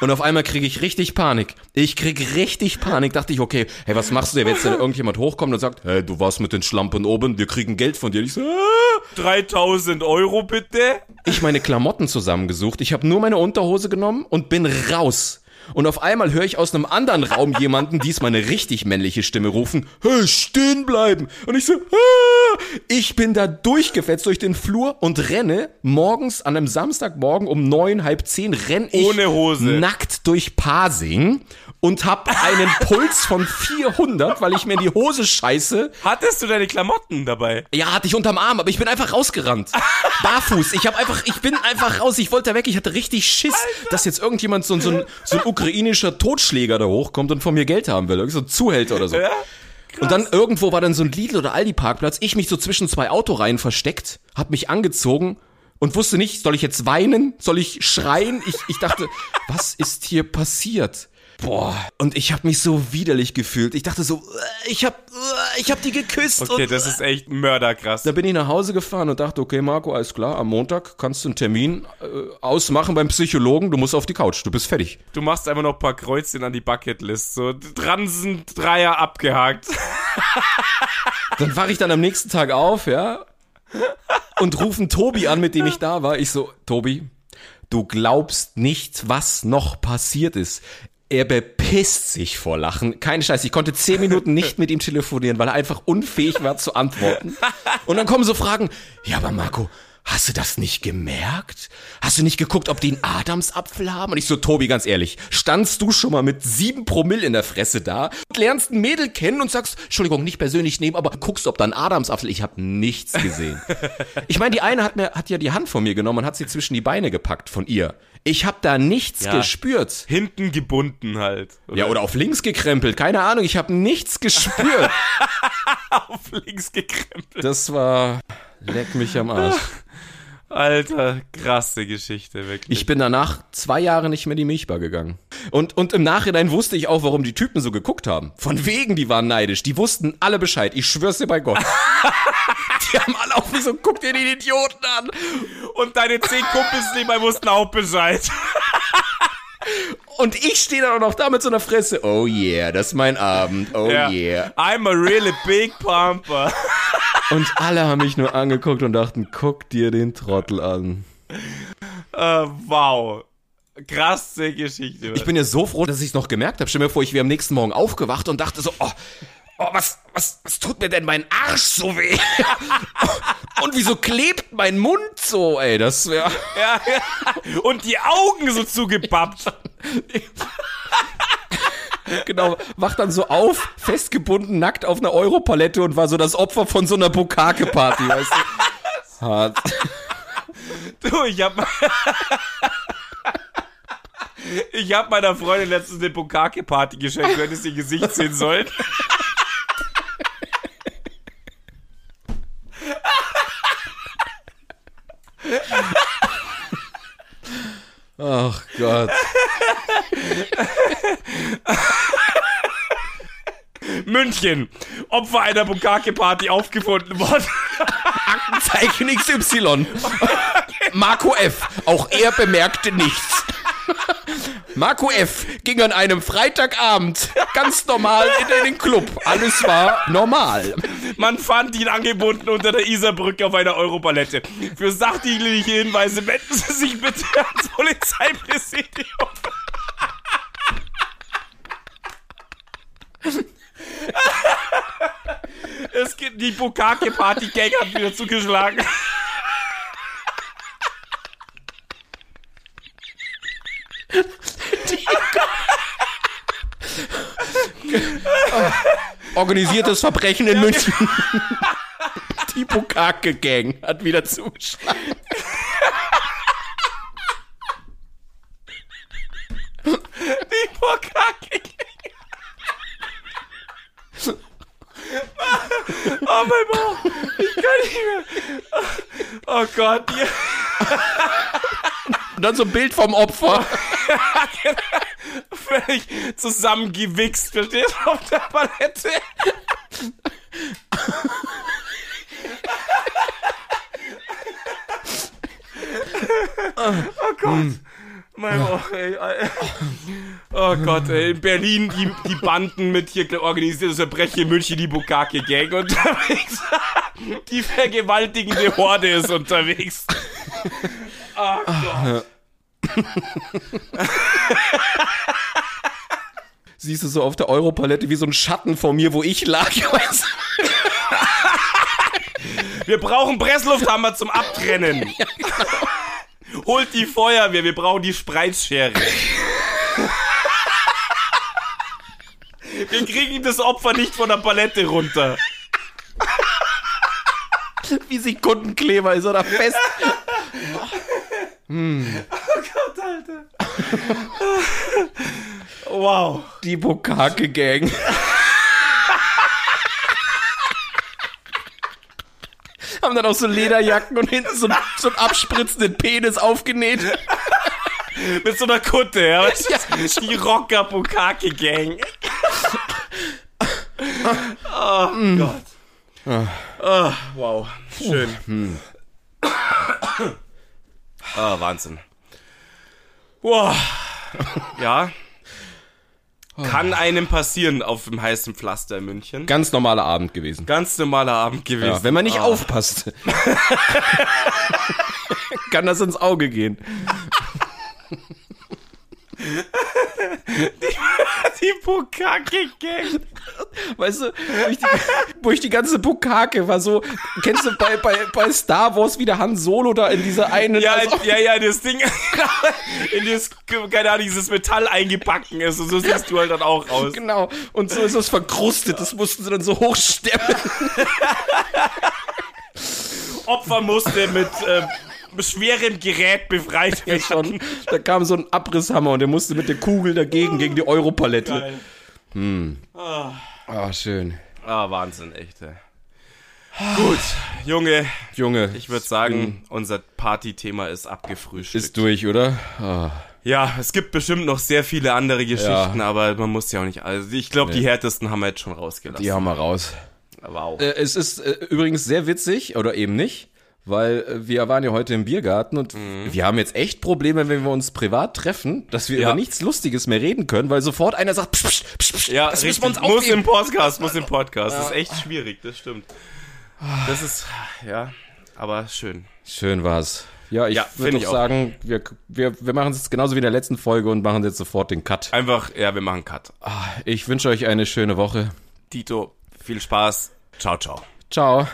S1: Und auf einmal kriege ich richtig Panik. Ich krieg richtig Panik. Dachte ich, okay, hey, was machst du denn, wenn jetzt da irgendjemand hochkommt und sagt, hey, du warst mit den Schlampen oben, wir kriegen Geld von dir. Ich so, ah.
S2: 3000 Euro bitte.
S1: Ich meine Klamotten zusammengesucht. Ich habe nur meine Unterhose genommen und bin raus. Und auf einmal höre ich aus einem anderen Raum jemanden, diesmal eine richtig männliche Stimme rufen, hey, stehen bleiben. Und ich so, ah! ich bin da durchgefetzt durch den Flur und renne morgens an einem Samstagmorgen um neun, halb zehn, renn ich
S2: Ohne Hose.
S1: nackt durch Pasing und hab einen [LAUGHS] Puls von 400, weil ich mir in die Hose scheiße.
S2: Hattest du deine Klamotten dabei?
S1: Ja, hatte ich unterm Arm, aber ich bin einfach rausgerannt. [LAUGHS] Barfuß. Ich hab einfach, ich bin einfach raus. Ich wollte da weg. Ich hatte richtig Schiss, dass jetzt irgendjemand so, ein- so, ein, so ein ukrainischer Totschläger da hochkommt und von mir Geld haben will. Irgend so ein Zuhälter oder so.
S2: Ja?
S1: Und dann irgendwo war dann so ein Lidl oder Aldi Parkplatz. Ich mich so zwischen zwei Autoreihen versteckt, hab mich angezogen und wusste nicht, soll ich jetzt weinen? Soll ich schreien? Ich, ich dachte, [LAUGHS] was ist hier passiert? Boah, und ich habe mich so widerlich gefühlt. Ich dachte so, äh, ich hab, äh, ich hab die geküsst.
S2: Okay, das ist echt mörderkrass.
S1: da bin ich nach Hause gefahren und dachte, okay, Marco, alles klar, am Montag kannst du einen Termin äh, ausmachen beim Psychologen, du musst auf die Couch, du bist fertig.
S2: Du machst einfach noch ein paar Kreuzchen an die Bucketlist. So, Transen, Dreier abgehakt. [LAUGHS] [LAUGHS]
S1: Dann wache ich dann am nächsten Tag auf, ja, und rufen Tobi an, mit dem ich da war. Ich so, Tobi, du glaubst nicht, was noch passiert ist. Er bepisst sich vor Lachen. Keine Scheiße, ich konnte zehn Minuten [LAUGHS] nicht mit ihm telefonieren, weil er einfach unfähig war zu antworten. Und dann kommen so Fragen, ja, aber Marco, hast du das nicht gemerkt? Hast du nicht geguckt, ob die einen Adamsapfel haben? Und ich so, Tobi, ganz ehrlich, standst du schon mal mit sieben Promille in der Fresse da und lernst ein Mädel kennen und sagst, Entschuldigung, nicht persönlich nehmen, aber guckst, ob da ein Adamsapfel, ich habe nichts gesehen. [LAUGHS] ich meine, die eine hat mir, hat ja die Hand von mir genommen und hat sie zwischen die Beine gepackt von ihr. Ich habe da nichts
S2: Ja.
S1: gespürt.
S2: Hinten gebunden halt.
S1: Ja, oder auf links gekrempelt, keine Ahnung, ich habe nichts gespürt. [LAUGHS]
S2: auf links gekrempelt.
S1: Das war, leck mich am Arsch. [LAUGHS]
S2: Alter, krasse Geschichte, wirklich.
S1: Ich bin danach zwei Jahre nicht mehr in die Milchbar gegangen. Und, und im Nachhinein wusste ich auch, warum die Typen so geguckt haben. Von wegen, die waren neidisch. Die wussten alle Bescheid. Ich schwör's dir bei Gott. [LAUGHS] die haben alle auf mich so, guck dir den Idioten an.
S2: Und deine zehn Kumpels nebenbei wussten auch Bescheid. [LAUGHS]
S1: Und ich stehe dann auch noch da mit so einer Fresse. Oh yeah, das ist mein Abend. Oh yeah.
S2: I'm a really big pumper. [LAUGHS]
S1: Und alle haben mich nur angeguckt und dachten, guck dir den Trottel an.
S2: Äh, wow. Krasse Geschichte.
S1: Ich bin ja so froh, dass ich es noch gemerkt habe. Stell mir vor, ich wäre am nächsten Morgen aufgewacht und dachte so, oh, oh was, was, was tut mir denn mein Arsch so weh? [LAUGHS] und wieso klebt mein Mund so, ey? Das wäre...
S2: ja, ja. Und die Augen so zugepappt.
S1: Genau, wacht dann so auf, festgebunden, nackt auf einer Europalette und war so das Opfer von so einer Bukake-Party, weißt du? Hart.
S2: Du, ich hab. Ich hab meiner Freundin letztens eine Bukake-Party geschenkt. Du hättest ihr Gesicht sehen sollen.
S1: Ach Gott.
S2: München. Opfer einer Bukake-Party aufgefunden worden.
S1: Zeichen XY. Marco F. Auch er bemerkte nichts. Marco F. ging an einem Freitagabend ganz normal in den Club. Alles war normal.
S2: Man fand ihn angebunden unter der Isarbrücke auf einer Europalette. Für sachdienliche Hinweise wenden Sie sich bitte ans Polizeipräsidium. Es gibt die Bukake-Party-Gang hat wieder zugeschlagen.
S1: Organisiertes Verbrechen in München. [LAUGHS] Die Bukake-Gang hat wieder zugeschlagen.
S2: Die Bukake-Gang. Oh mein Bauch. Ich kann nicht mehr. Oh Gott.
S1: Und dann so ein Bild vom Opfer. [LAUGHS]
S2: völlig zusammengewichst, verstehst du, auf der Palette. oh Gott. Mein Bauch, ey. Oh Gott, ey. In Berlin die, die Banden mit hier organisiertes Verbrechen in München die Bukake Gang unterwegs. [LAUGHS] Die vergewaltigende Horde ist unterwegs. Oh Gott.
S1: Siehst du so auf der Europalette wie so ein Schatten vor mir, wo ich lag.
S2: Wir brauchen Presslufthammer zum Abtrennen. Holt die Feuerwehr, wir brauchen die Spreizschere. Wir kriegen das Opfer nicht von der Palette runter.
S1: Wie Sekundenkleber ist er da fest.
S2: Gott, Alter. Wow.
S1: Die Bukake-Gang. Haben dann auch so Lederjacken und hinten so, so einen abspritzenden Penis aufgenäht.
S2: Mit so einer Kutte, ja. du? Die Rocker Bukake Gang. Oh Gott. Oh, wow. Schön. Ah, Wahnsinn. Wow. Ja. Kann einem passieren auf dem heißen Pflaster in München.
S1: Ganz normaler Abend gewesen.
S2: Ganz normaler Abend gewesen.
S1: Ja, wenn man nicht
S2: Ah.
S1: aufpasst. [LAUGHS] kann das ins Auge gehen. [LAUGHS] [LAUGHS]
S2: Die Bukake-Gang.
S1: Weißt du, wo ich die, wo ich die ganze Bukake war so, kennst du bei, bei, bei Star Wars wie der Han Solo da in dieser einen,
S2: Ja,
S1: also,
S2: ja, ja, das Ding [LAUGHS] in das, keine Ahnung, dieses Metall eingebacken ist und so siehst du halt dann auch aus.
S1: genau, und so ist das verkrustet, das mussten sie dann so hochstemmen. [LAUGHS]
S2: Opfer musste mit äh, schwerem Gerät befreit
S1: Ja,
S2: werden.
S1: schon. Da kam so ein Abrisshammer und der musste mit der Kugel dagegen, gegen die Europalette.
S2: Geil.
S1: Ah, schön.
S2: Ah, Wahnsinn, echt. ey. Gut, Junge,
S1: Junge,
S2: ich würde sagen, unser Partythema ist abgefrühstückt.
S1: ist durch, oder? Ah.
S2: ja, es gibt bestimmt noch sehr viele andere Geschichten, aber man muss ja auch nicht alles. Ich glaube, die härtesten haben wir jetzt schon rausgelassen.
S1: Die haben wir raus.
S2: Wow.
S1: Äh, es ist äh, übrigens sehr witzig, oder eben nicht, weil äh, wir waren ja heute im Biergarten und wir haben jetzt echt Probleme, wenn wir uns privat treffen, dass wir
S2: Ja.
S1: über nichts Lustiges mehr reden können, weil sofort einer sagt, psch, psch, psch, psch,
S2: Ja,
S1: das
S2: richtig. muss im. Podcast, muss im Podcast. Das ist echt schwierig, das stimmt. Das ist, ja, aber schön.
S1: Schön war's. Ja, ich
S2: Ja,
S1: würde
S2: auch.
S1: sagen, wir, wir, wir machen es jetzt genauso wie in der letzten Folge und machen jetzt sofort den Cut.
S2: Einfach, ja, wir machen Cut.
S1: Ich wünsche euch eine schöne Woche.
S2: Tito, viel Spaß. Ciao, ciao.
S1: Ciao.